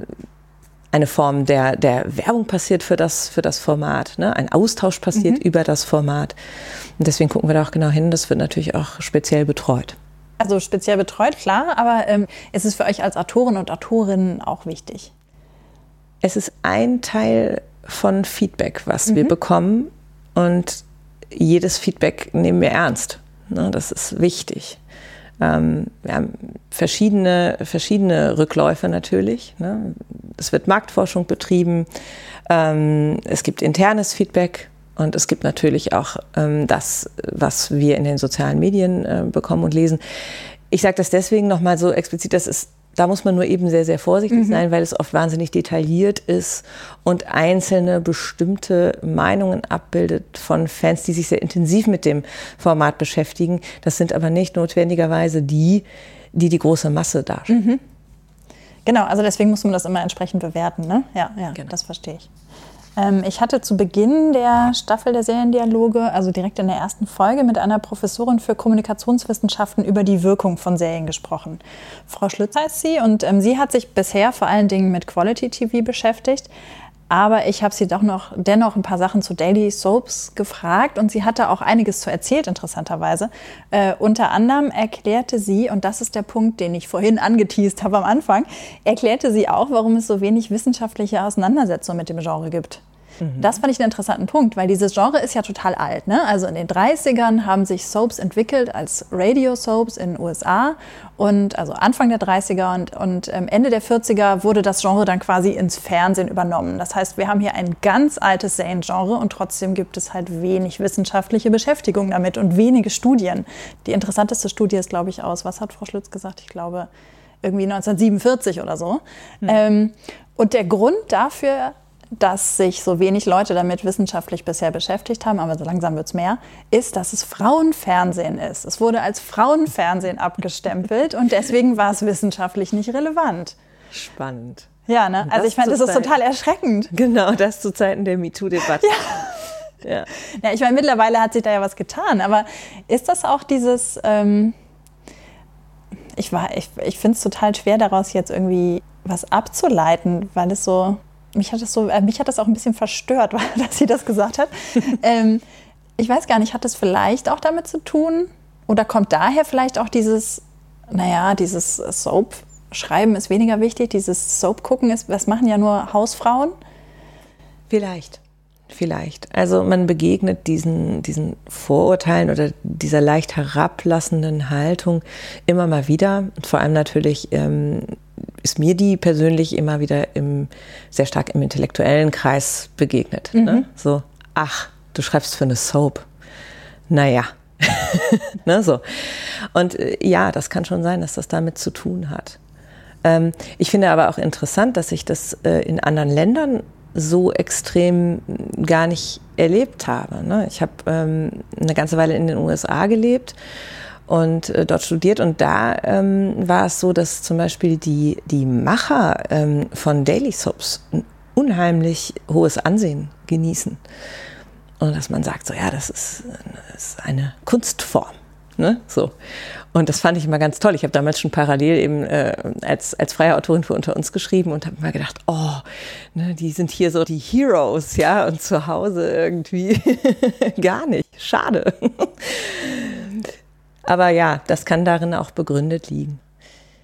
Speaker 3: eine Form der, der Werbung passiert für das, für das Format. Ne? Ein Austausch passiert mhm. über das Format. Und deswegen gucken wir da auch genau hin. Das wird natürlich auch speziell betreut.
Speaker 2: Also speziell betreut, klar, aber ähm, ist es für euch als Autoren und Autorinnen auch wichtig?
Speaker 3: Es ist ein Teil von Feedback, was mhm. wir bekommen. Und jedes Feedback nehmen wir ernst. Ne? Das ist wichtig. Ähm, wir haben verschiedene, verschiedene Rückläufe natürlich. Ne? Es wird Marktforschung betrieben, ähm, es gibt internes Feedback und es gibt natürlich auch ähm, das, was wir in den sozialen Medien äh, bekommen und lesen. Ich sage das deswegen nochmal so explizit, das ist da muss man nur eben sehr, sehr vorsichtig mhm. sein, weil es oft wahnsinnig detailliert ist und einzelne bestimmte Meinungen abbildet von Fans, die sich sehr intensiv mit dem Format beschäftigen. Das sind aber nicht notwendigerweise die, die die große Masse darstellen. Mhm.
Speaker 2: Genau, also deswegen muss man das immer entsprechend bewerten. Ne? Ja, ja genau. das verstehe ich. Ähm, ich hatte zu Beginn der Staffel der Seriendialoge, also direkt in der ersten Folge, mit einer Professorin für Kommunikationswissenschaften über die Wirkung von Serien gesprochen. Frau Schlütz heißt sie und ähm, sie hat sich bisher vor allen Dingen mit Quality TV beschäftigt. Aber ich habe sie doch noch dennoch ein paar Sachen zu Daily Soaps gefragt und sie hatte auch einiges zu erzählt, interessanterweise. Äh, unter anderem erklärte sie, und das ist der Punkt, den ich vorhin angeteased habe am Anfang, erklärte sie auch, warum es so wenig wissenschaftliche Auseinandersetzungen mit dem Genre gibt. Mhm. Das fand ich einen interessanten Punkt, weil dieses Genre ist ja total alt. Ne? Also in den 30ern haben sich Soaps entwickelt als Radio-Soaps in den USA und also Anfang der 30er und, und ähm, Ende der 40er wurde das Genre dann quasi ins Fernsehen übernommen. Das heißt, wir haben hier ein ganz altes Seriengenre und trotzdem gibt es halt wenig wissenschaftliche Beschäftigung damit und wenige Studien. Die interessanteste Studie ist, glaube ich, aus, was hat Frau Schlütz gesagt? Ich glaube, irgendwie 1947 oder so. Mhm. Ähm, und der Grund dafür dass sich so wenig Leute damit wissenschaftlich bisher beschäftigt haben, aber so langsam wird es mehr, ist, dass es Frauenfernsehen ist. Es wurde als Frauenfernsehen abgestempelt und deswegen war es wissenschaftlich nicht relevant.
Speaker 3: Spannend.
Speaker 2: Ja, ne? Also ich meine, das ist total erschreckend.
Speaker 3: Genau, das zu Zeiten der MeToo-Debatte.
Speaker 2: Ja. ja. ja. ich meine, mittlerweile hat sich da ja was getan, aber ist das auch dieses, ähm, ich, ich, ich finde es total schwer daraus jetzt irgendwie was abzuleiten, weil es so, mich hat das so, äh, mich hat das auch ein bisschen verstört, dass sie das gesagt hat. ähm, ich weiß gar nicht, hat das vielleicht auch damit zu tun? Oder kommt daher vielleicht auch dieses, naja, dieses Soap-Schreiben ist weniger wichtig, dieses Soap-Gucken ist, das machen ja nur Hausfrauen?
Speaker 3: Vielleicht. Vielleicht. Also man begegnet diesen, diesen Vorurteilen oder dieser leicht herablassenden Haltung immer mal wieder. vor allem natürlich ähm, ist mir die persönlich immer wieder im, sehr stark im intellektuellen Kreis begegnet. Ne? Mhm. Ne? So, ach, du schreibst für eine Soap. Naja. ne, so. Und äh, ja, das kann schon sein, dass das damit zu tun hat. Ähm, ich finde aber auch interessant, dass ich das äh, in anderen Ländern so extrem gar nicht erlebt habe. Ne? Ich habe ähm, eine ganze Weile in den USA gelebt und äh, dort studiert. Und da ähm, war es so, dass zum Beispiel die, die Macher ähm, von Daily Soaps ein unheimlich hohes Ansehen genießen. Und dass man sagt, so ja, das ist, das ist eine Kunstform. Ne? So. Und das fand ich immer ganz toll. Ich habe damals schon parallel eben äh, als, als freie Autorin für unter uns geschrieben und habe immer gedacht, oh, ne, die sind hier so die Heroes, ja, und zu Hause irgendwie gar nicht. Schade. Aber ja, das kann darin auch begründet liegen.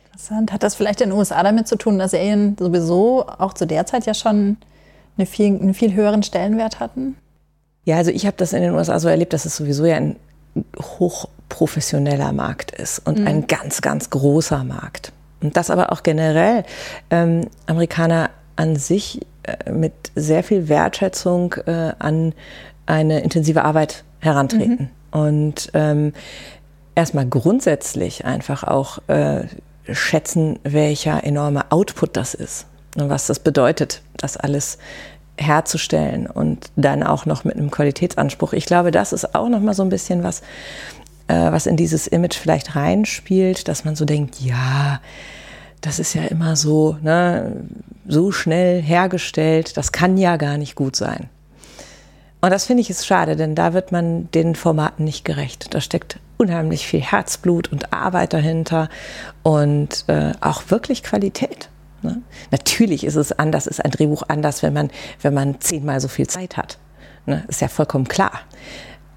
Speaker 2: Interessant. Hat das vielleicht in den USA damit zu tun, dass Serien sowieso auch zu der Zeit ja schon eine viel, einen viel höheren Stellenwert hatten?
Speaker 3: Ja, also ich habe das in den USA so erlebt, dass es sowieso ja ein hochprofessioneller Markt ist und mhm. ein ganz, ganz großer Markt. Und das aber auch generell ähm, Amerikaner an sich äh, mit sehr viel Wertschätzung äh, an eine intensive Arbeit herantreten. Mhm. Und ähm, erstmal grundsätzlich einfach auch äh, schätzen, welcher enorme Output das ist und was das bedeutet, das alles herzustellen und dann auch noch mit einem Qualitätsanspruch. Ich glaube, das ist auch noch mal so ein bisschen was, äh, was in dieses Image vielleicht reinspielt, dass man so denkt, ja, das ist ja immer so, ne, so schnell hergestellt, das kann ja gar nicht gut sein. Und das finde ich ist schade, denn da wird man den Formaten nicht gerecht. Da steckt unheimlich viel Herzblut und Arbeit dahinter und äh, auch wirklich Qualität. Ne? Natürlich ist es anders, ist ein Drehbuch anders, wenn man, wenn man zehnmal so viel Zeit hat. Ne? Ist ja vollkommen klar.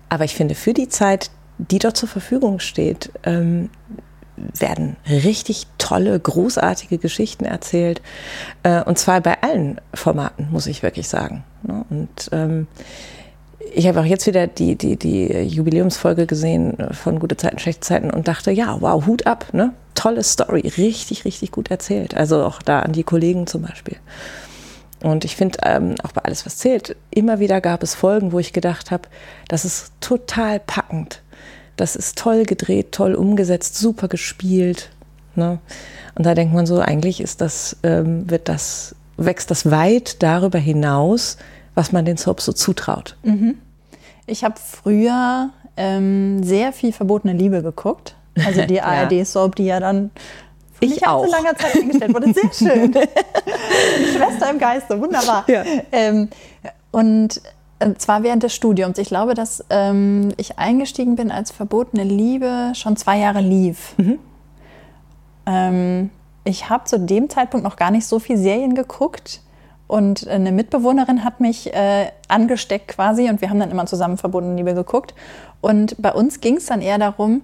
Speaker 3: Aber ich finde, für die Zeit, die dort zur Verfügung steht, ähm, werden richtig tolle, großartige Geschichten erzählt. Äh, und zwar bei allen Formaten, muss ich wirklich sagen. Ne? Und ähm, ich habe auch jetzt wieder die, die, die Jubiläumsfolge gesehen von Gute Zeiten, Schlechte Zeiten und dachte, ja, wow, Hut ab, ne? Tolle Story, richtig, richtig gut erzählt. Also auch da an die Kollegen zum Beispiel. Und ich finde, ähm, auch bei Alles, was zählt, immer wieder gab es Folgen, wo ich gedacht habe, das ist total packend. Das ist toll gedreht, toll umgesetzt, super gespielt. Ne? Und da denkt man so, eigentlich ist das, ähm, wird das, wächst das weit darüber hinaus, was man den Soaps so zutraut. Mhm.
Speaker 2: Ich habe früher ähm, sehr viel verbotene Liebe geguckt. Also die ARD-Soap, die ja dann
Speaker 3: ich nicht auch.
Speaker 2: allzu langer Zeit eingestellt wurde. Sehr schön. Schwester im Geiste, wunderbar. Ja. Ähm, und äh, zwar während des Studiums. Ich glaube, dass ähm, ich eingestiegen bin, als verbotene Liebe schon zwei Jahre lief. Mhm. Ähm, ich habe zu dem Zeitpunkt noch gar nicht so viel Serien geguckt. Und eine Mitbewohnerin hat mich äh, angesteckt quasi und wir haben dann immer zusammen verbunden Liebe geguckt. Und bei uns ging es dann eher darum,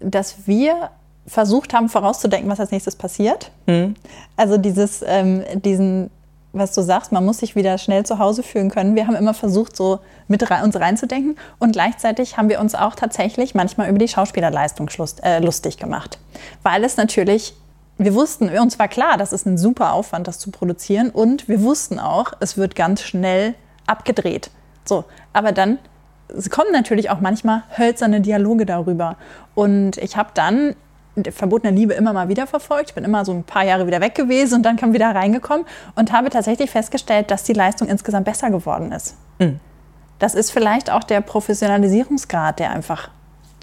Speaker 2: dass wir versucht haben vorauszudenken, was als nächstes passiert. Mhm. Also dieses, ähm, diesen, was du sagst, man muss sich wieder schnell zu Hause fühlen können. Wir haben immer versucht, so mit rein, uns reinzudenken und gleichzeitig haben wir uns auch tatsächlich manchmal über die Schauspielerleistung äh, lustig gemacht, weil es natürlich wir wussten, uns war klar, das ist ein super Aufwand, das zu produzieren. Und wir wussten auch, es wird ganz schnell abgedreht. So, aber dann kommen natürlich auch manchmal hölzerne Dialoge darüber. Und ich habe dann verbotene Liebe immer mal wieder verfolgt. Ich bin immer so ein paar Jahre wieder weg gewesen und dann kam wieder reingekommen und habe tatsächlich festgestellt, dass die Leistung insgesamt besser geworden ist. Mhm. Das ist vielleicht auch der Professionalisierungsgrad, der einfach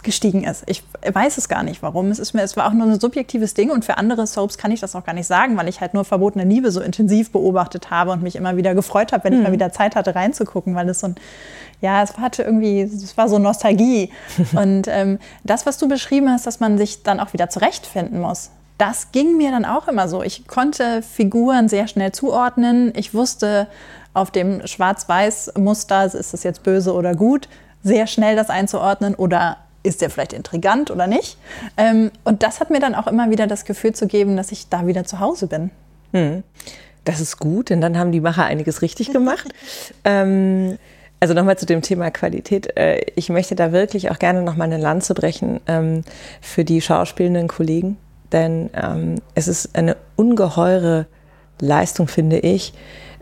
Speaker 2: gestiegen ist. Ich weiß es gar nicht, warum. Es, ist mir, es war auch nur ein subjektives Ding und für andere Soaps kann ich das auch gar nicht sagen, weil ich halt nur verbotene Liebe so intensiv beobachtet habe und mich immer wieder gefreut habe, wenn ich mal mhm. wieder Zeit hatte reinzugucken, weil es so ein, ja, es hatte irgendwie, es war so Nostalgie. und ähm, das, was du beschrieben hast, dass man sich dann auch wieder zurechtfinden muss. Das ging mir dann auch immer so. Ich konnte Figuren sehr schnell zuordnen. Ich wusste auf dem Schwarz-Weiß-Muster, ist das jetzt böse oder gut, sehr schnell das einzuordnen oder ist der vielleicht intrigant oder nicht? Ähm, und das hat mir dann auch immer wieder das Gefühl zu geben, dass ich da wieder zu Hause bin. Hm.
Speaker 3: Das ist gut, denn dann haben die Macher einiges richtig gemacht. ähm, also nochmal zu dem Thema Qualität. Äh, ich möchte da wirklich auch gerne nochmal eine Lanze brechen ähm, für die schauspielenden Kollegen, denn ähm, es ist eine ungeheure Leistung, finde ich,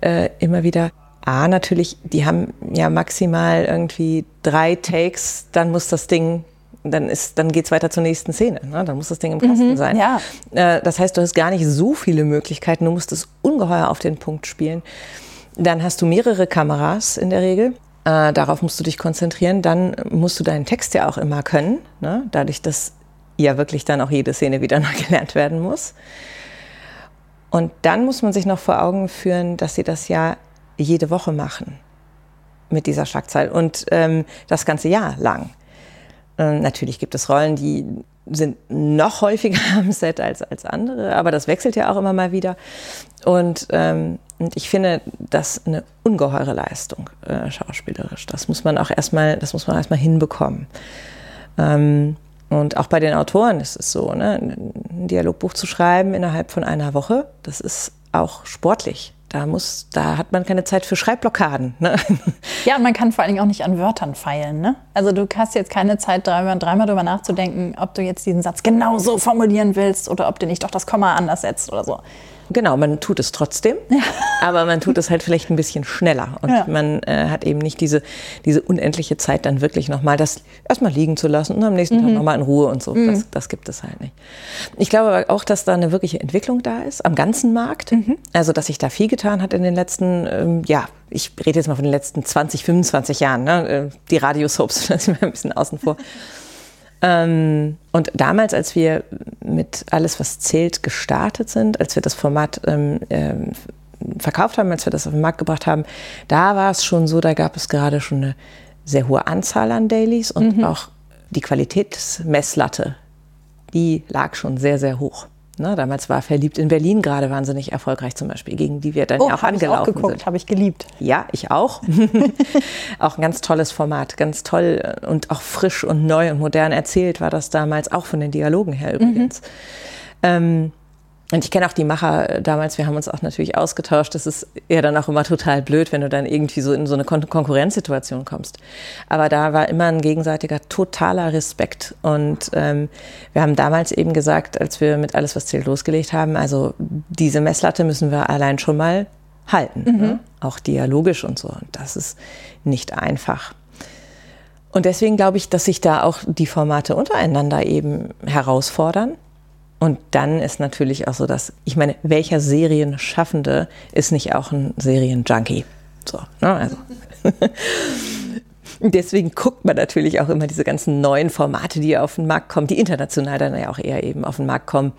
Speaker 3: äh, immer wieder A, natürlich, die haben ja maximal irgendwie drei Takes, dann muss das Ding, dann ist, dann geht's weiter zur nächsten Szene. Ne? Dann muss das Ding im Kasten mhm, sein. Ja. Äh, das heißt, du hast gar nicht so viele Möglichkeiten. Du musst es ungeheuer auf den Punkt spielen. Dann hast du mehrere Kameras in der Regel. Äh, darauf musst du dich konzentrieren. Dann musst du deinen Text ja auch immer können, ne? dadurch, dass ja wirklich dann auch jede Szene wieder neu gelernt werden muss. Und dann muss man sich noch vor Augen führen, dass sie das ja jede Woche machen mit dieser Schlagzeile und ähm, das ganze Jahr lang. Ähm, natürlich gibt es Rollen, die sind noch häufiger am Set als, als andere, aber das wechselt ja auch immer mal wieder. Und, ähm, und ich finde das eine ungeheure Leistung, äh, schauspielerisch. Das muss man auch erstmal, das muss man erstmal hinbekommen. Ähm, und auch bei den Autoren ist es so, ne? ein Dialogbuch zu schreiben innerhalb von einer Woche, das ist auch sportlich Da muss, da hat man keine Zeit für Schreibblockaden. Ne?
Speaker 2: Ja, und man kann vor allen Dingen auch nicht an Wörtern feilen. Ne? Also du hast jetzt keine Zeit, dreimal, dreimal darüber nachzudenken, ob du jetzt diesen Satz genau so formulieren willst oder ob du nicht doch das Komma anders setzt oder so.
Speaker 3: Genau, man tut es trotzdem, ja. aber man tut es halt vielleicht ein bisschen schneller und ja. man äh, hat eben nicht diese, diese unendliche Zeit, dann wirklich nochmal das erstmal liegen zu lassen und am nächsten mhm. Tag nochmal in Ruhe und so. Mhm. Das, das, gibt es halt nicht. Ich glaube aber auch, dass da eine wirkliche Entwicklung da ist am ganzen Markt. Mhm. Also, dass sich da viel getan hat in den letzten, ähm, ja, ich rede jetzt mal von den letzten 20, 25 Jahren. Ne? Äh, die Radiosoaps lassen wir ein bisschen außen vor. Ähm, und damals, als wir mit Alles, was zählt, gestartet sind, als wir das Format ähm, ähm, verkauft haben, als wir das auf den Markt gebracht haben, da war es schon so, da gab es gerade schon eine sehr hohe Anzahl an Dailies und mhm. auch die Qualitätsmesslatte, die lag schon sehr, sehr hoch. Ne, damals war Verliebt in Berlin gerade wahnsinnig erfolgreich zum Beispiel, gegen die wir dann
Speaker 2: oh,
Speaker 3: ja auch angelaufen
Speaker 2: ich auch geguckt,
Speaker 3: sind.
Speaker 2: Habe ich geliebt.
Speaker 3: Ja, ich auch. auch ein ganz tolles Format, ganz toll und auch frisch und neu und modern erzählt war das damals, auch von den Dialogen her übrigens. Mhm. Ähm, und ich kenne auch die Macher damals, wir haben uns auch natürlich ausgetauscht. Das ist ja dann auch immer total blöd, wenn du dann irgendwie so in so eine Kon Konkurrenzsituation kommst. Aber da war immer ein gegenseitiger totaler Respekt. Und ähm, wir haben damals eben gesagt, als wir mit Alles, was zählt losgelegt haben, also diese Messlatte müssen wir allein schon mal halten. Mhm. Ne? Auch dialogisch und so. Und das ist nicht einfach. Und deswegen glaube ich, dass sich da auch die Formate untereinander eben herausfordern und dann ist natürlich auch so, dass, ich meine, welcher Serienschaffende ist nicht auch ein Serienjunkie? So, ne? also. Deswegen guckt man natürlich auch immer diese ganzen neuen Formate, die auf den Markt kommen, die international dann ja auch eher eben auf den Markt kommen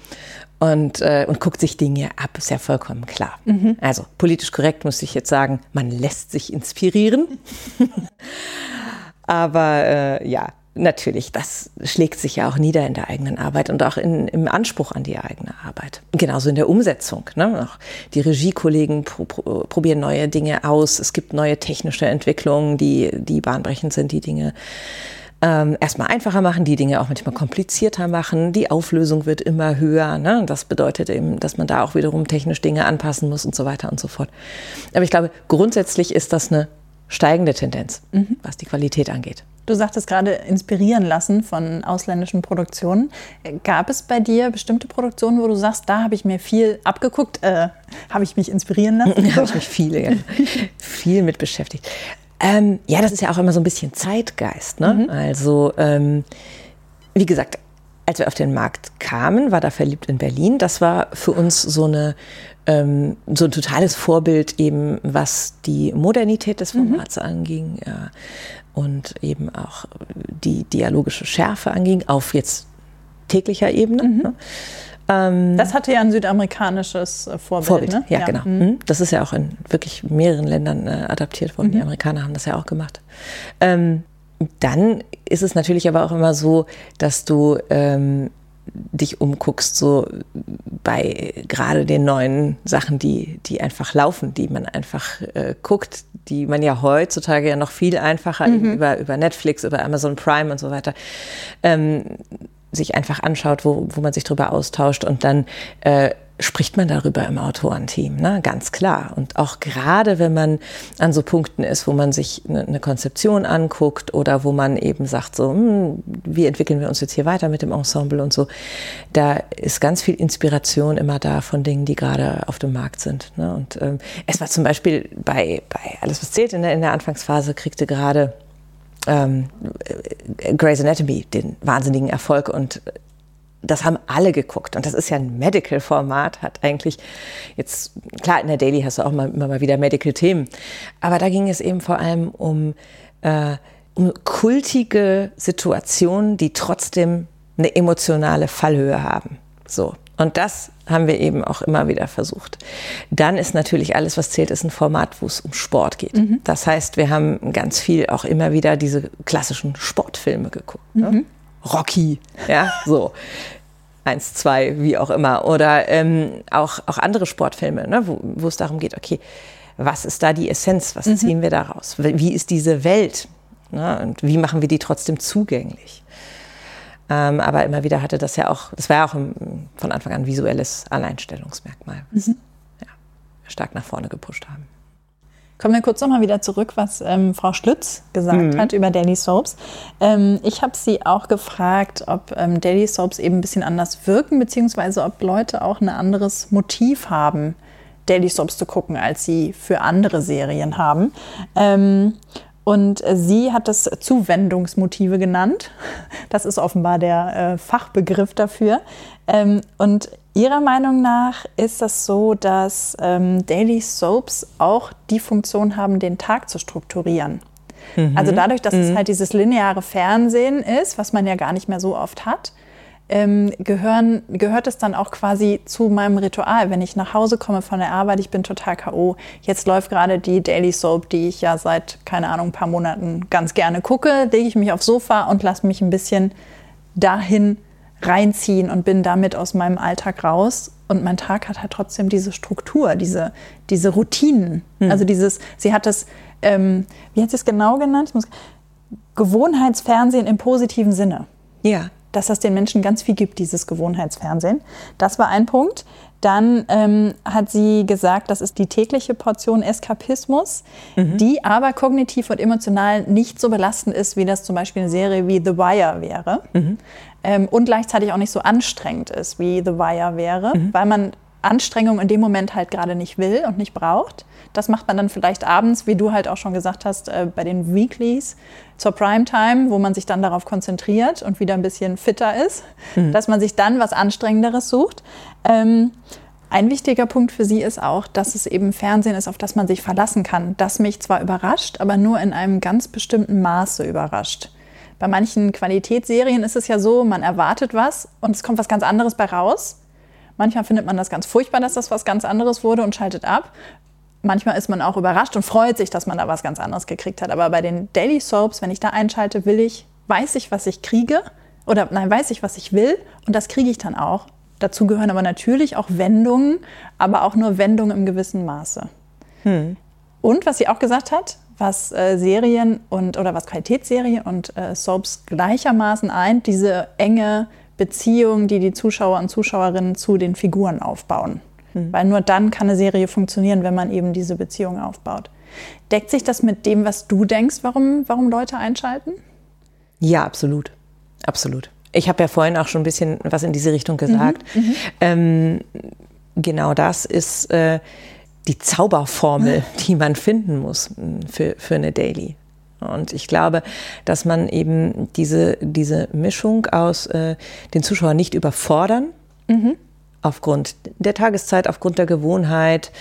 Speaker 3: und, äh, und guckt sich Dinge ab, ist ja vollkommen klar. Mhm. Also politisch korrekt muss ich jetzt sagen, man lässt sich inspirieren. Aber äh, ja, Natürlich, das schlägt sich ja auch nieder in der eigenen Arbeit und auch in, im Anspruch an die eigene Arbeit. Genauso in der Umsetzung. Ne? Auch die Regiekollegen pro, pro, probieren neue Dinge aus. Es gibt neue technische Entwicklungen, die, die bahnbrechend sind, die Dinge ähm, erstmal einfacher machen, die Dinge auch manchmal komplizierter machen. Die Auflösung wird immer höher. Ne? Das bedeutet eben, dass man da auch wiederum technisch Dinge anpassen muss und so weiter und so fort. Aber ich glaube, grundsätzlich ist das eine steigende Tendenz, mhm. was die Qualität angeht.
Speaker 2: Du sagtest gerade inspirieren lassen von ausländischen Produktionen. Gab es bei dir bestimmte Produktionen, wo du sagst, da habe ich mir viel abgeguckt, äh, habe ich mich inspirieren lassen?
Speaker 3: Da habe ich mich viele, ja, viel mit beschäftigt. Ähm, ja, das ist ja auch immer so ein bisschen Zeitgeist. Ne? Mhm. Also, ähm, wie gesagt, als wir auf den Markt kamen, war da verliebt in Berlin. Das war für uns so eine ähm, so ein totales Vorbild eben, was die Modernität des mhm. Formats mhm. anging. Ja und eben auch die dialogische Schärfe anging, auf jetzt täglicher Ebene. Mhm. Ne?
Speaker 2: Ähm, das hatte ja ein südamerikanisches äh, Vorbild. Vorbild ne?
Speaker 3: ja, ja, genau. Mhm. mhm. Das ist ja auch in wirklich mehreren Ländern äh, adaptiert worden. Mhm. Die Amerikaner haben das ja auch gemacht. Ähm, dann ist es natürlich aber auch immer so, dass du ähm, dich umguckst, so bei gerade den neuen Sachen, die, die einfach laufen, die man einfach äh, guckt, die man ja heutzutage ja noch viel einfacher mhm. über, über Netflix, über Amazon Prime und so weiter ähm, sich einfach anschaut, wo, wo man sich drüber austauscht und dann äh, spricht man darüber im Autorenteam, ne? ganz klar. Und auch gerade, wenn man an so Punkten ist, wo man sich eine, eine Konzeption anguckt oder wo man eben sagt, so, hm, wie entwickeln wir uns jetzt hier weiter mit dem Ensemble und so, da ist ganz viel Inspiration immer da von Dingen, die gerade auf dem Markt sind. Ne? Und ähm, es war zum Beispiel bei, bei Alles, was zählt in der, in der Anfangsphase, kriegte gerade ähm, Grey's Anatomy den wahnsinnigen Erfolg und das haben alle geguckt. Und das ist ja ein Medical-Format, hat eigentlich jetzt, klar, in der Daily hast du auch mal, immer mal wieder Medical-Themen. Aber da ging es eben vor allem um, äh, um kultige Situationen, die trotzdem eine emotionale Fallhöhe haben. So. Und das haben wir eben auch immer wieder versucht. Dann ist natürlich alles, was zählt, ist ein Format, wo es um Sport geht. Mhm. Das heißt, wir haben ganz viel auch immer wieder diese klassischen Sportfilme geguckt. Ne? Rocky, ja, so. Eins, zwei, wie auch immer. Oder ähm, auch, auch andere Sportfilme, ne, wo, wo es darum geht, okay, was ist da die Essenz? Was mhm. ziehen wir daraus? Wie ist diese Welt? Ne, und wie machen wir die trotzdem zugänglich? Ähm, aber immer wieder hatte das ja auch, das war ja auch im, von Anfang an ein visuelles Alleinstellungsmerkmal. Mhm. Ja. stark nach vorne gepusht haben.
Speaker 2: Kommen wir kurz nochmal wieder zurück, was ähm, Frau Schlütz gesagt mhm. hat über Daily Soaps. Ähm, ich habe sie auch gefragt, ob ähm, Daily Soaps eben ein bisschen anders wirken, beziehungsweise ob Leute auch ein anderes Motiv haben, Daily Soaps zu gucken, als sie für andere Serien haben. Ähm, und sie hat das Zuwendungsmotive genannt. Das ist offenbar der äh, Fachbegriff dafür. Ähm, und ihrer Meinung nach ist das so, dass ähm, Daily Soaps auch die Funktion haben, den Tag zu strukturieren. Mhm. Also dadurch, dass mhm. es halt dieses lineare Fernsehen ist, was man ja gar nicht mehr so oft hat, ähm, gehören, gehört es dann auch quasi zu meinem Ritual. Wenn ich nach Hause komme von der Arbeit, ich bin total K.O. Jetzt läuft gerade die Daily Soap, die ich ja seit, keine Ahnung, ein paar Monaten ganz gerne gucke. Lege ich mich aufs Sofa und lasse mich ein bisschen dahin reinziehen und bin damit aus meinem Alltag raus. Und mein Tag hat halt trotzdem diese Struktur, diese, diese Routinen. Hm. Also dieses, sie hat das, ähm, wie hat sie es genau genannt? Muss, Gewohnheitsfernsehen im positiven Sinne.
Speaker 3: Ja
Speaker 2: dass das den Menschen ganz viel gibt, dieses Gewohnheitsfernsehen. Das war ein Punkt. Dann ähm, hat sie gesagt, das ist die tägliche Portion Eskapismus, mhm. die aber kognitiv und emotional nicht so belastend ist, wie das zum Beispiel eine Serie wie The Wire wäre. Mhm. Ähm, und gleichzeitig auch nicht so anstrengend ist, wie The Wire wäre, mhm. weil man Anstrengung in dem Moment halt gerade nicht will und nicht braucht. Das macht man dann vielleicht abends, wie du halt auch schon gesagt hast, äh, bei den Weeklies zur Primetime, wo man sich dann darauf konzentriert und wieder ein bisschen fitter ist, mhm. dass man sich dann was Anstrengenderes sucht. Ähm, ein wichtiger Punkt für sie ist auch, dass es eben Fernsehen ist, auf das man sich verlassen kann, das mich zwar überrascht, aber nur in einem ganz bestimmten Maße überrascht. Bei manchen Qualitätsserien ist es ja so, man erwartet was und es kommt was ganz anderes bei raus. Manchmal findet man das ganz furchtbar, dass das was ganz anderes wurde und schaltet ab manchmal ist man auch überrascht und freut sich, dass man da was ganz anderes gekriegt hat. Aber bei den Daily Soaps, wenn ich da einschalte, will ich, weiß ich, was ich kriege. Oder nein, weiß ich, was ich will. Und das kriege ich dann auch. Dazu gehören aber natürlich auch Wendungen, aber auch nur Wendungen im gewissen Maße. Hm. Und was sie auch gesagt hat, was äh, Serien und oder was Qualitätsserien und äh, Soaps gleichermaßen eint, diese enge Beziehung, die die Zuschauer und Zuschauerinnen zu den Figuren aufbauen. Mhm. Weil nur dann kann eine Serie funktionieren, wenn man eben diese Beziehung aufbaut. Deckt sich das mit dem, was du denkst, warum, warum Leute einschalten?
Speaker 3: Ja, absolut. Absolut. Ich habe ja vorhin auch schon ein bisschen was in diese Richtung gesagt. Mhm, mhm. ähm, genau das ist äh, die Zauberformel, die man finden muss hm, für, für eine Daily. Und ich glaube, dass man eben diese, diese Mischung aus äh, den Zuschauer nicht überfordern, mhm aufgrund der Tageszeit, aufgrund der Gewohnheit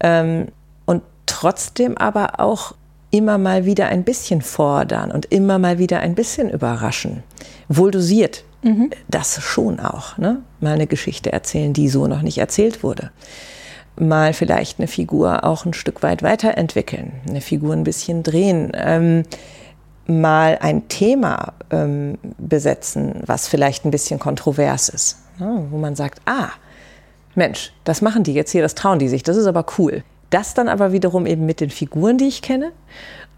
Speaker 3: ähm, und trotzdem aber auch immer mal wieder ein bisschen fordern und immer mal wieder ein bisschen überraschen. Wohl dosiert. Mhm. Das schon auch. Ne? Mal eine Geschichte erzählen, die so noch nicht erzählt wurde. Mal vielleicht eine Figur auch ein Stück weit weiterentwickeln, eine Figur ein bisschen drehen. Ähm, mal ein Thema ähm, besetzen, was vielleicht ein bisschen kontrovers ist. Ne? Wo man sagt, ah, Mensch, das machen die jetzt hier, das trauen die sich, das ist aber cool. Das dann aber wiederum eben mit den Figuren, die ich kenne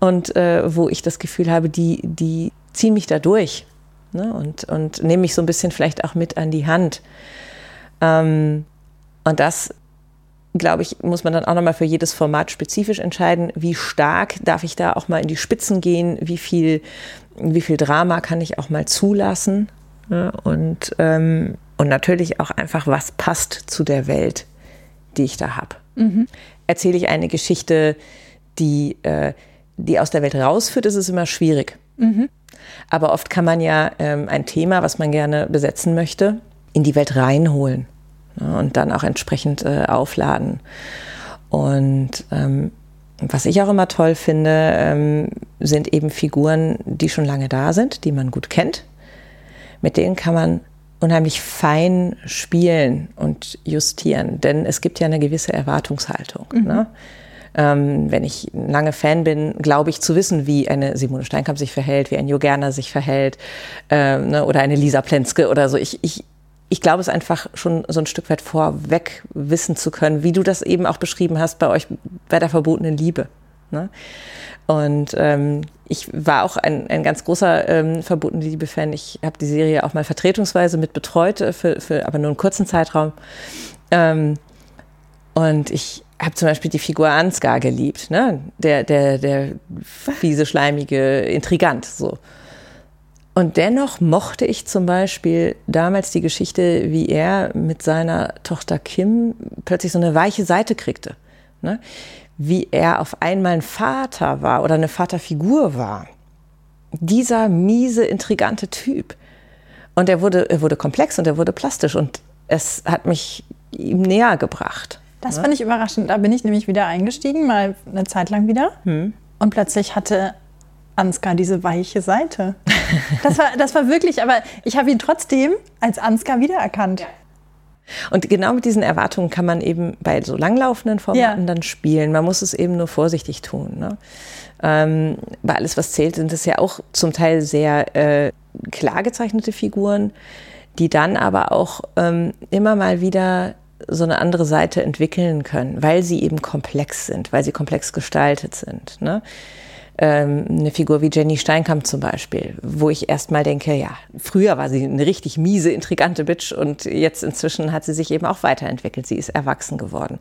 Speaker 3: und äh, wo ich das Gefühl habe, die, die ziehen mich da durch ne? und, und nehmen mich so ein bisschen vielleicht auch mit an die Hand. Ähm, und das, glaube ich, muss man dann auch nochmal für jedes Format spezifisch entscheiden, wie stark darf ich da auch mal in die Spitzen gehen, wie viel, wie viel Drama kann ich auch mal zulassen. Ne? Und ähm, und natürlich auch einfach, was passt zu der Welt, die ich da habe. Mhm. Erzähle ich eine Geschichte, die, äh, die aus der Welt rausführt, ist es immer schwierig. Mhm. Aber oft kann man ja ähm, ein Thema, was man gerne besetzen möchte, in die Welt reinholen ne, und dann auch entsprechend äh, aufladen. Und ähm, was ich auch immer toll finde, ähm, sind eben Figuren, die schon lange da sind, die man gut kennt. Mit denen kann man unheimlich fein spielen und justieren, denn es gibt ja eine gewisse Erwartungshaltung. Mhm. Ne? Ähm, wenn ich lange Fan bin, glaube ich zu wissen, wie eine Simone Steinkamp sich verhält, wie ein Jo Gerner sich verhält ähm, ne? oder eine Lisa Plenske oder so. Ich, ich, ich glaube es einfach schon so ein Stück weit vorweg wissen zu können, wie du das eben auch beschrieben hast bei euch bei der verbotenen Liebe. Ne? Und ähm, ich war auch ein, ein ganz großer ähm, verbotene Liebe-Fan. Ich habe die Serie auch mal vertretungsweise mit betreut, äh, für, für aber nur einen kurzen Zeitraum. Ähm, und ich habe zum Beispiel die Figur Ansgar geliebt, ne? der, der, der fiese, schleimige Intrigant. So. Und dennoch mochte ich zum Beispiel damals die Geschichte, wie er mit seiner Tochter Kim plötzlich so eine weiche Seite kriegte. Ne? Wie er auf einmal ein Vater war oder eine Vaterfigur war. Dieser miese, intrigante Typ. Und er wurde, er wurde komplex und er wurde plastisch und es hat mich ihm näher gebracht.
Speaker 2: Das fand ich überraschend. Da bin ich nämlich wieder eingestiegen, mal eine Zeit lang wieder. Hm. Und plötzlich hatte Ansgar diese weiche Seite. Das war, das war wirklich, aber ich habe ihn trotzdem als Ansgar wiedererkannt. Ja.
Speaker 3: Und genau mit diesen Erwartungen kann man eben bei so langlaufenden Formaten ja. dann spielen. Man muss es eben nur vorsichtig tun. Ne? Ähm, bei alles, was zählt, sind es ja auch zum Teil sehr äh, klar gezeichnete Figuren, die dann aber auch ähm, immer mal wieder so eine andere Seite entwickeln können, weil sie eben komplex sind, weil sie komplex gestaltet sind. Ne? Ähm, eine Figur wie Jenny Steinkamp zum Beispiel, wo ich erstmal denke, ja, früher war sie eine richtig miese, intrigante Bitch und jetzt inzwischen hat sie sich eben auch weiterentwickelt. Sie ist erwachsen geworden.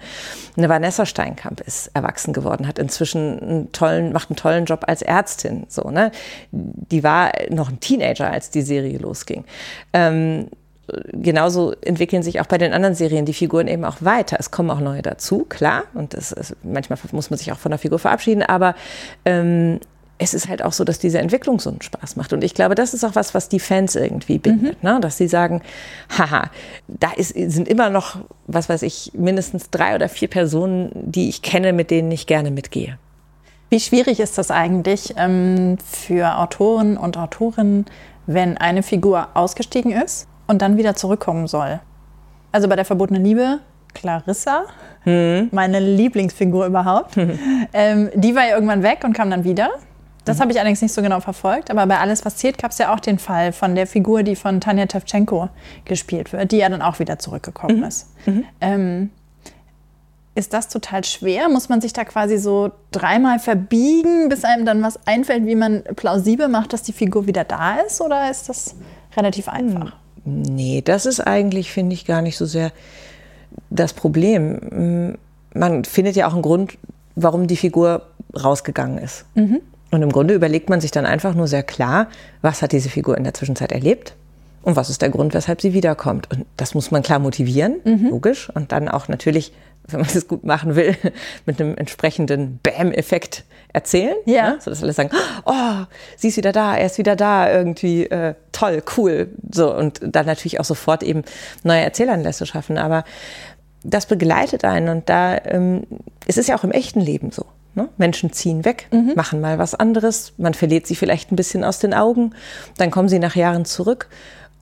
Speaker 3: Eine Vanessa Steinkamp ist erwachsen geworden, hat inzwischen einen tollen, macht einen tollen Job als Ärztin. So, ne? Die war noch ein Teenager, als die Serie losging. Ähm, genauso entwickeln sich auch bei den anderen Serien die Figuren eben auch weiter. Es kommen auch neue dazu, klar. Und das ist, manchmal muss man sich auch von der Figur verabschieden, aber ähm, es ist halt auch so, dass diese Entwicklung so einen Spaß macht. Und ich glaube, das ist auch was, was die Fans irgendwie bindet. Mhm. Ne? Dass sie sagen, haha, da ist, sind immer noch, was weiß ich, mindestens drei oder vier Personen, die ich kenne, mit denen ich gerne mitgehe.
Speaker 2: Wie schwierig ist das eigentlich ähm, für Autoren und Autorinnen, wenn eine Figur ausgestiegen ist und dann wieder zurückkommen soll. Also bei der verbotenen Liebe, Clarissa, hm. meine Lieblingsfigur überhaupt, hm. ähm, die war ja irgendwann weg und kam dann wieder. Das hm. habe ich allerdings nicht so genau verfolgt, aber bei Alles, was zählt, gab es ja auch den Fall von der Figur, die von Tanja Tevchenko gespielt wird, die ja dann auch wieder zurückgekommen mhm. ist. Mhm. Ähm, ist das total schwer? Muss man sich da quasi so dreimal verbiegen, bis einem dann was einfällt, wie man plausibel macht, dass die Figur wieder da ist? Oder ist das relativ einfach?
Speaker 3: Nee, das ist eigentlich, finde ich, gar nicht so sehr das Problem. Man findet ja auch einen Grund, warum die Figur rausgegangen ist. Mhm. Und im Grunde überlegt man sich dann einfach nur sehr klar, was hat diese Figur in der Zwischenzeit erlebt und was ist der Grund, weshalb sie wiederkommt. Und das muss man klar motivieren, mhm. logisch. Und dann auch natürlich, wenn man das gut machen will, mit einem entsprechenden Bam-Effekt erzählen. Ja. Ne? So dass alle sagen, oh, sie ist wieder da, er ist wieder da, irgendwie äh, toll, cool. So, und dann natürlich auch sofort eben neue Erzählanlässe schaffen. Aber das begleitet einen und da ähm, es ist ja auch im echten Leben so. Ne? Menschen ziehen weg, mhm. machen mal was anderes, man verliert sie vielleicht ein bisschen aus den Augen, dann kommen sie nach Jahren zurück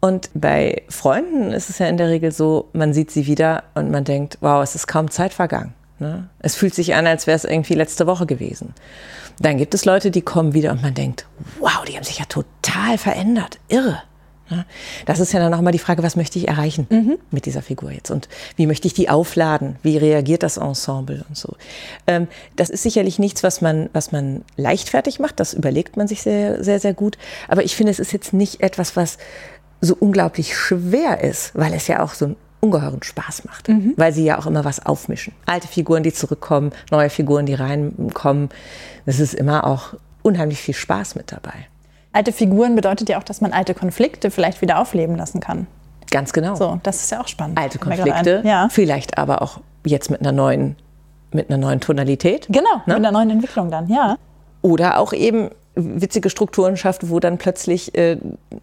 Speaker 3: und bei Freunden ist es ja in der Regel so, man sieht sie wieder und man denkt, wow, es ist kaum Zeit vergangen. Ne? Es fühlt sich an, als wäre es irgendwie letzte Woche gewesen. Dann gibt es Leute, die kommen wieder und man denkt, wow, die haben sich ja total verändert. Irre. Ne? Das ist ja dann nochmal die Frage, was möchte ich erreichen mhm. mit dieser Figur jetzt und wie möchte ich die aufladen? Wie reagiert das Ensemble und so? Ähm, das ist sicherlich nichts, was man, was man leichtfertig macht. Das überlegt man sich sehr, sehr, sehr gut. Aber ich finde, es ist jetzt nicht etwas, was so unglaublich schwer ist, weil es ja auch so einen ungeheuren Spaß macht, mhm. weil sie ja auch immer was aufmischen. Alte Figuren, die zurückkommen, neue Figuren, die reinkommen. Es ist immer auch unheimlich viel Spaß mit dabei.
Speaker 2: Alte Figuren bedeutet ja auch, dass man alte Konflikte vielleicht wieder aufleben lassen kann.
Speaker 3: Ganz genau.
Speaker 2: So, das ist ja auch spannend.
Speaker 3: Alte Konflikte, ja. vielleicht aber auch jetzt mit einer neuen, mit einer neuen Tonalität.
Speaker 2: Genau, ne? mit einer neuen Entwicklung dann, ja.
Speaker 3: Oder auch eben witzige Strukturen schafft, wo dann plötzlich äh,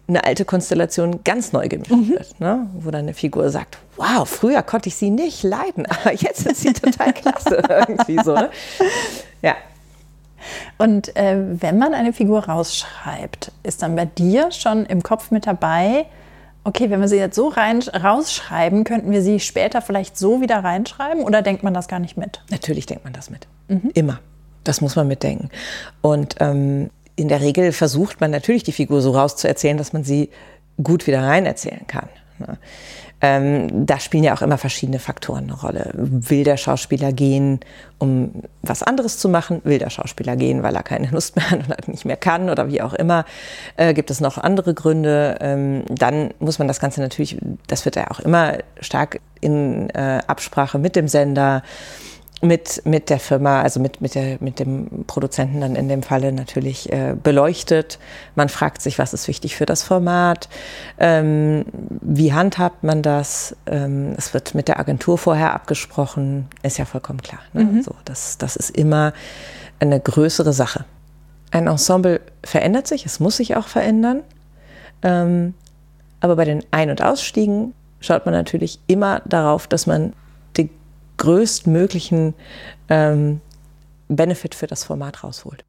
Speaker 3: eine alte Konstellation ganz neu gemischt mhm. wird. Ne? Wo dann eine Figur sagt, wow, früher konnte ich sie nicht leiden, aber jetzt ist sie total klasse. irgendwie so. Ne? Ja.
Speaker 2: Und äh, wenn man eine Figur rausschreibt, ist dann bei dir schon im Kopf mit dabei, okay, wenn wir sie jetzt so rein, rausschreiben, könnten wir sie später vielleicht so wieder reinschreiben oder denkt man das gar nicht mit?
Speaker 3: Natürlich denkt man das mit. Mhm. Immer. Das muss man mitdenken. Und ähm, in der Regel versucht man natürlich die Figur so rauszuerzählen, dass man sie gut wieder rein erzählen kann. Ne? Ähm, da spielen ja auch immer verschiedene Faktoren eine Rolle. Will der Schauspieler gehen, um was anderes zu machen? Will der Schauspieler gehen, weil er keine Lust mehr hat oder nicht mehr kann oder wie auch immer? Äh, gibt es noch andere Gründe? Ähm, dann muss man das Ganze natürlich, das wird ja auch immer stark in äh, Absprache mit dem Sender mit, mit der Firma, also mit, mit, der, mit dem Produzenten dann in dem Falle natürlich äh, beleuchtet. Man fragt sich, was ist wichtig für das Format, ähm, wie handhabt man das. Ähm, es wird mit der Agentur vorher abgesprochen, ist ja vollkommen klar. Ne? Mhm. So, das, das ist immer eine größere Sache. Ein Ensemble verändert sich, es muss sich auch verändern. Ähm, aber bei den Ein- und Ausstiegen schaut man natürlich immer darauf, dass man größtmöglichen ähm, Benefit für das Format rausholt.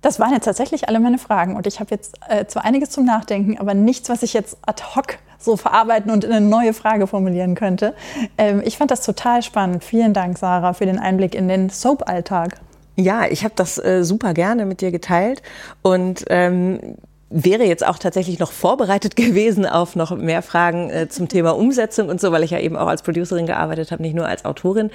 Speaker 2: Das waren jetzt tatsächlich alle meine Fragen und ich habe jetzt äh, zwar einiges zum Nachdenken, aber nichts, was ich jetzt ad hoc so verarbeiten und in eine neue Frage formulieren könnte. Ähm, ich fand das total spannend. Vielen Dank, Sarah, für den Einblick in den Soap-Alltag.
Speaker 3: Ja, ich habe das äh, super gerne mit dir geteilt und ähm, wäre jetzt auch tatsächlich noch vorbereitet gewesen auf noch mehr Fragen äh, zum Thema Umsetzung und so, weil ich ja eben auch als Producerin gearbeitet habe, nicht nur als Autorin.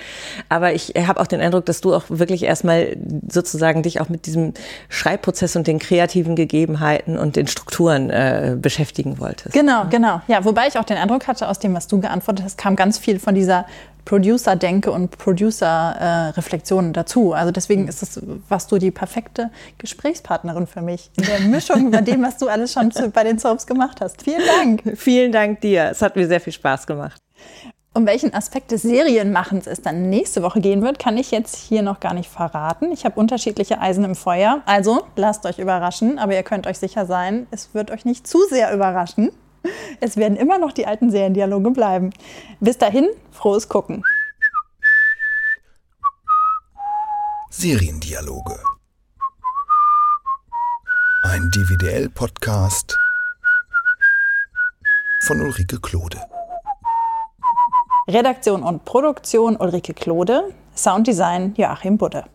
Speaker 3: Aber ich habe auch den Eindruck, dass du auch wirklich erstmal sozusagen dich auch mit diesem Schreibprozess und den kreativen Gegebenheiten und den Strukturen äh, beschäftigen wolltest.
Speaker 2: Genau, genau. Ja, wobei ich auch den Eindruck hatte, aus dem, was du geantwortet hast, kam ganz viel von dieser Producer-Denke und Producer-Reflexionen dazu. Also deswegen mhm. ist es, was du die perfekte Gesprächspartnerin für mich in der Mischung bei dem, was du alles schon bei den Soaps gemacht hast. Vielen Dank.
Speaker 3: Vielen Dank dir. Es hat mir sehr viel Spaß gemacht.
Speaker 2: Um welchen Aspekt des Serienmachens es dann nächste Woche gehen wird, kann ich jetzt hier noch gar nicht verraten. Ich habe unterschiedliche Eisen im Feuer. Also lasst euch überraschen, aber ihr könnt euch sicher sein, es wird euch nicht zu sehr überraschen. Es werden immer noch die alten Seriendialoge bleiben. Bis dahin, frohes Gucken.
Speaker 1: Seriendialoge. Ein DVDL-Podcast von Ulrike Klode.
Speaker 2: Redaktion und Produktion Ulrike Klode, Sounddesign Joachim Budde.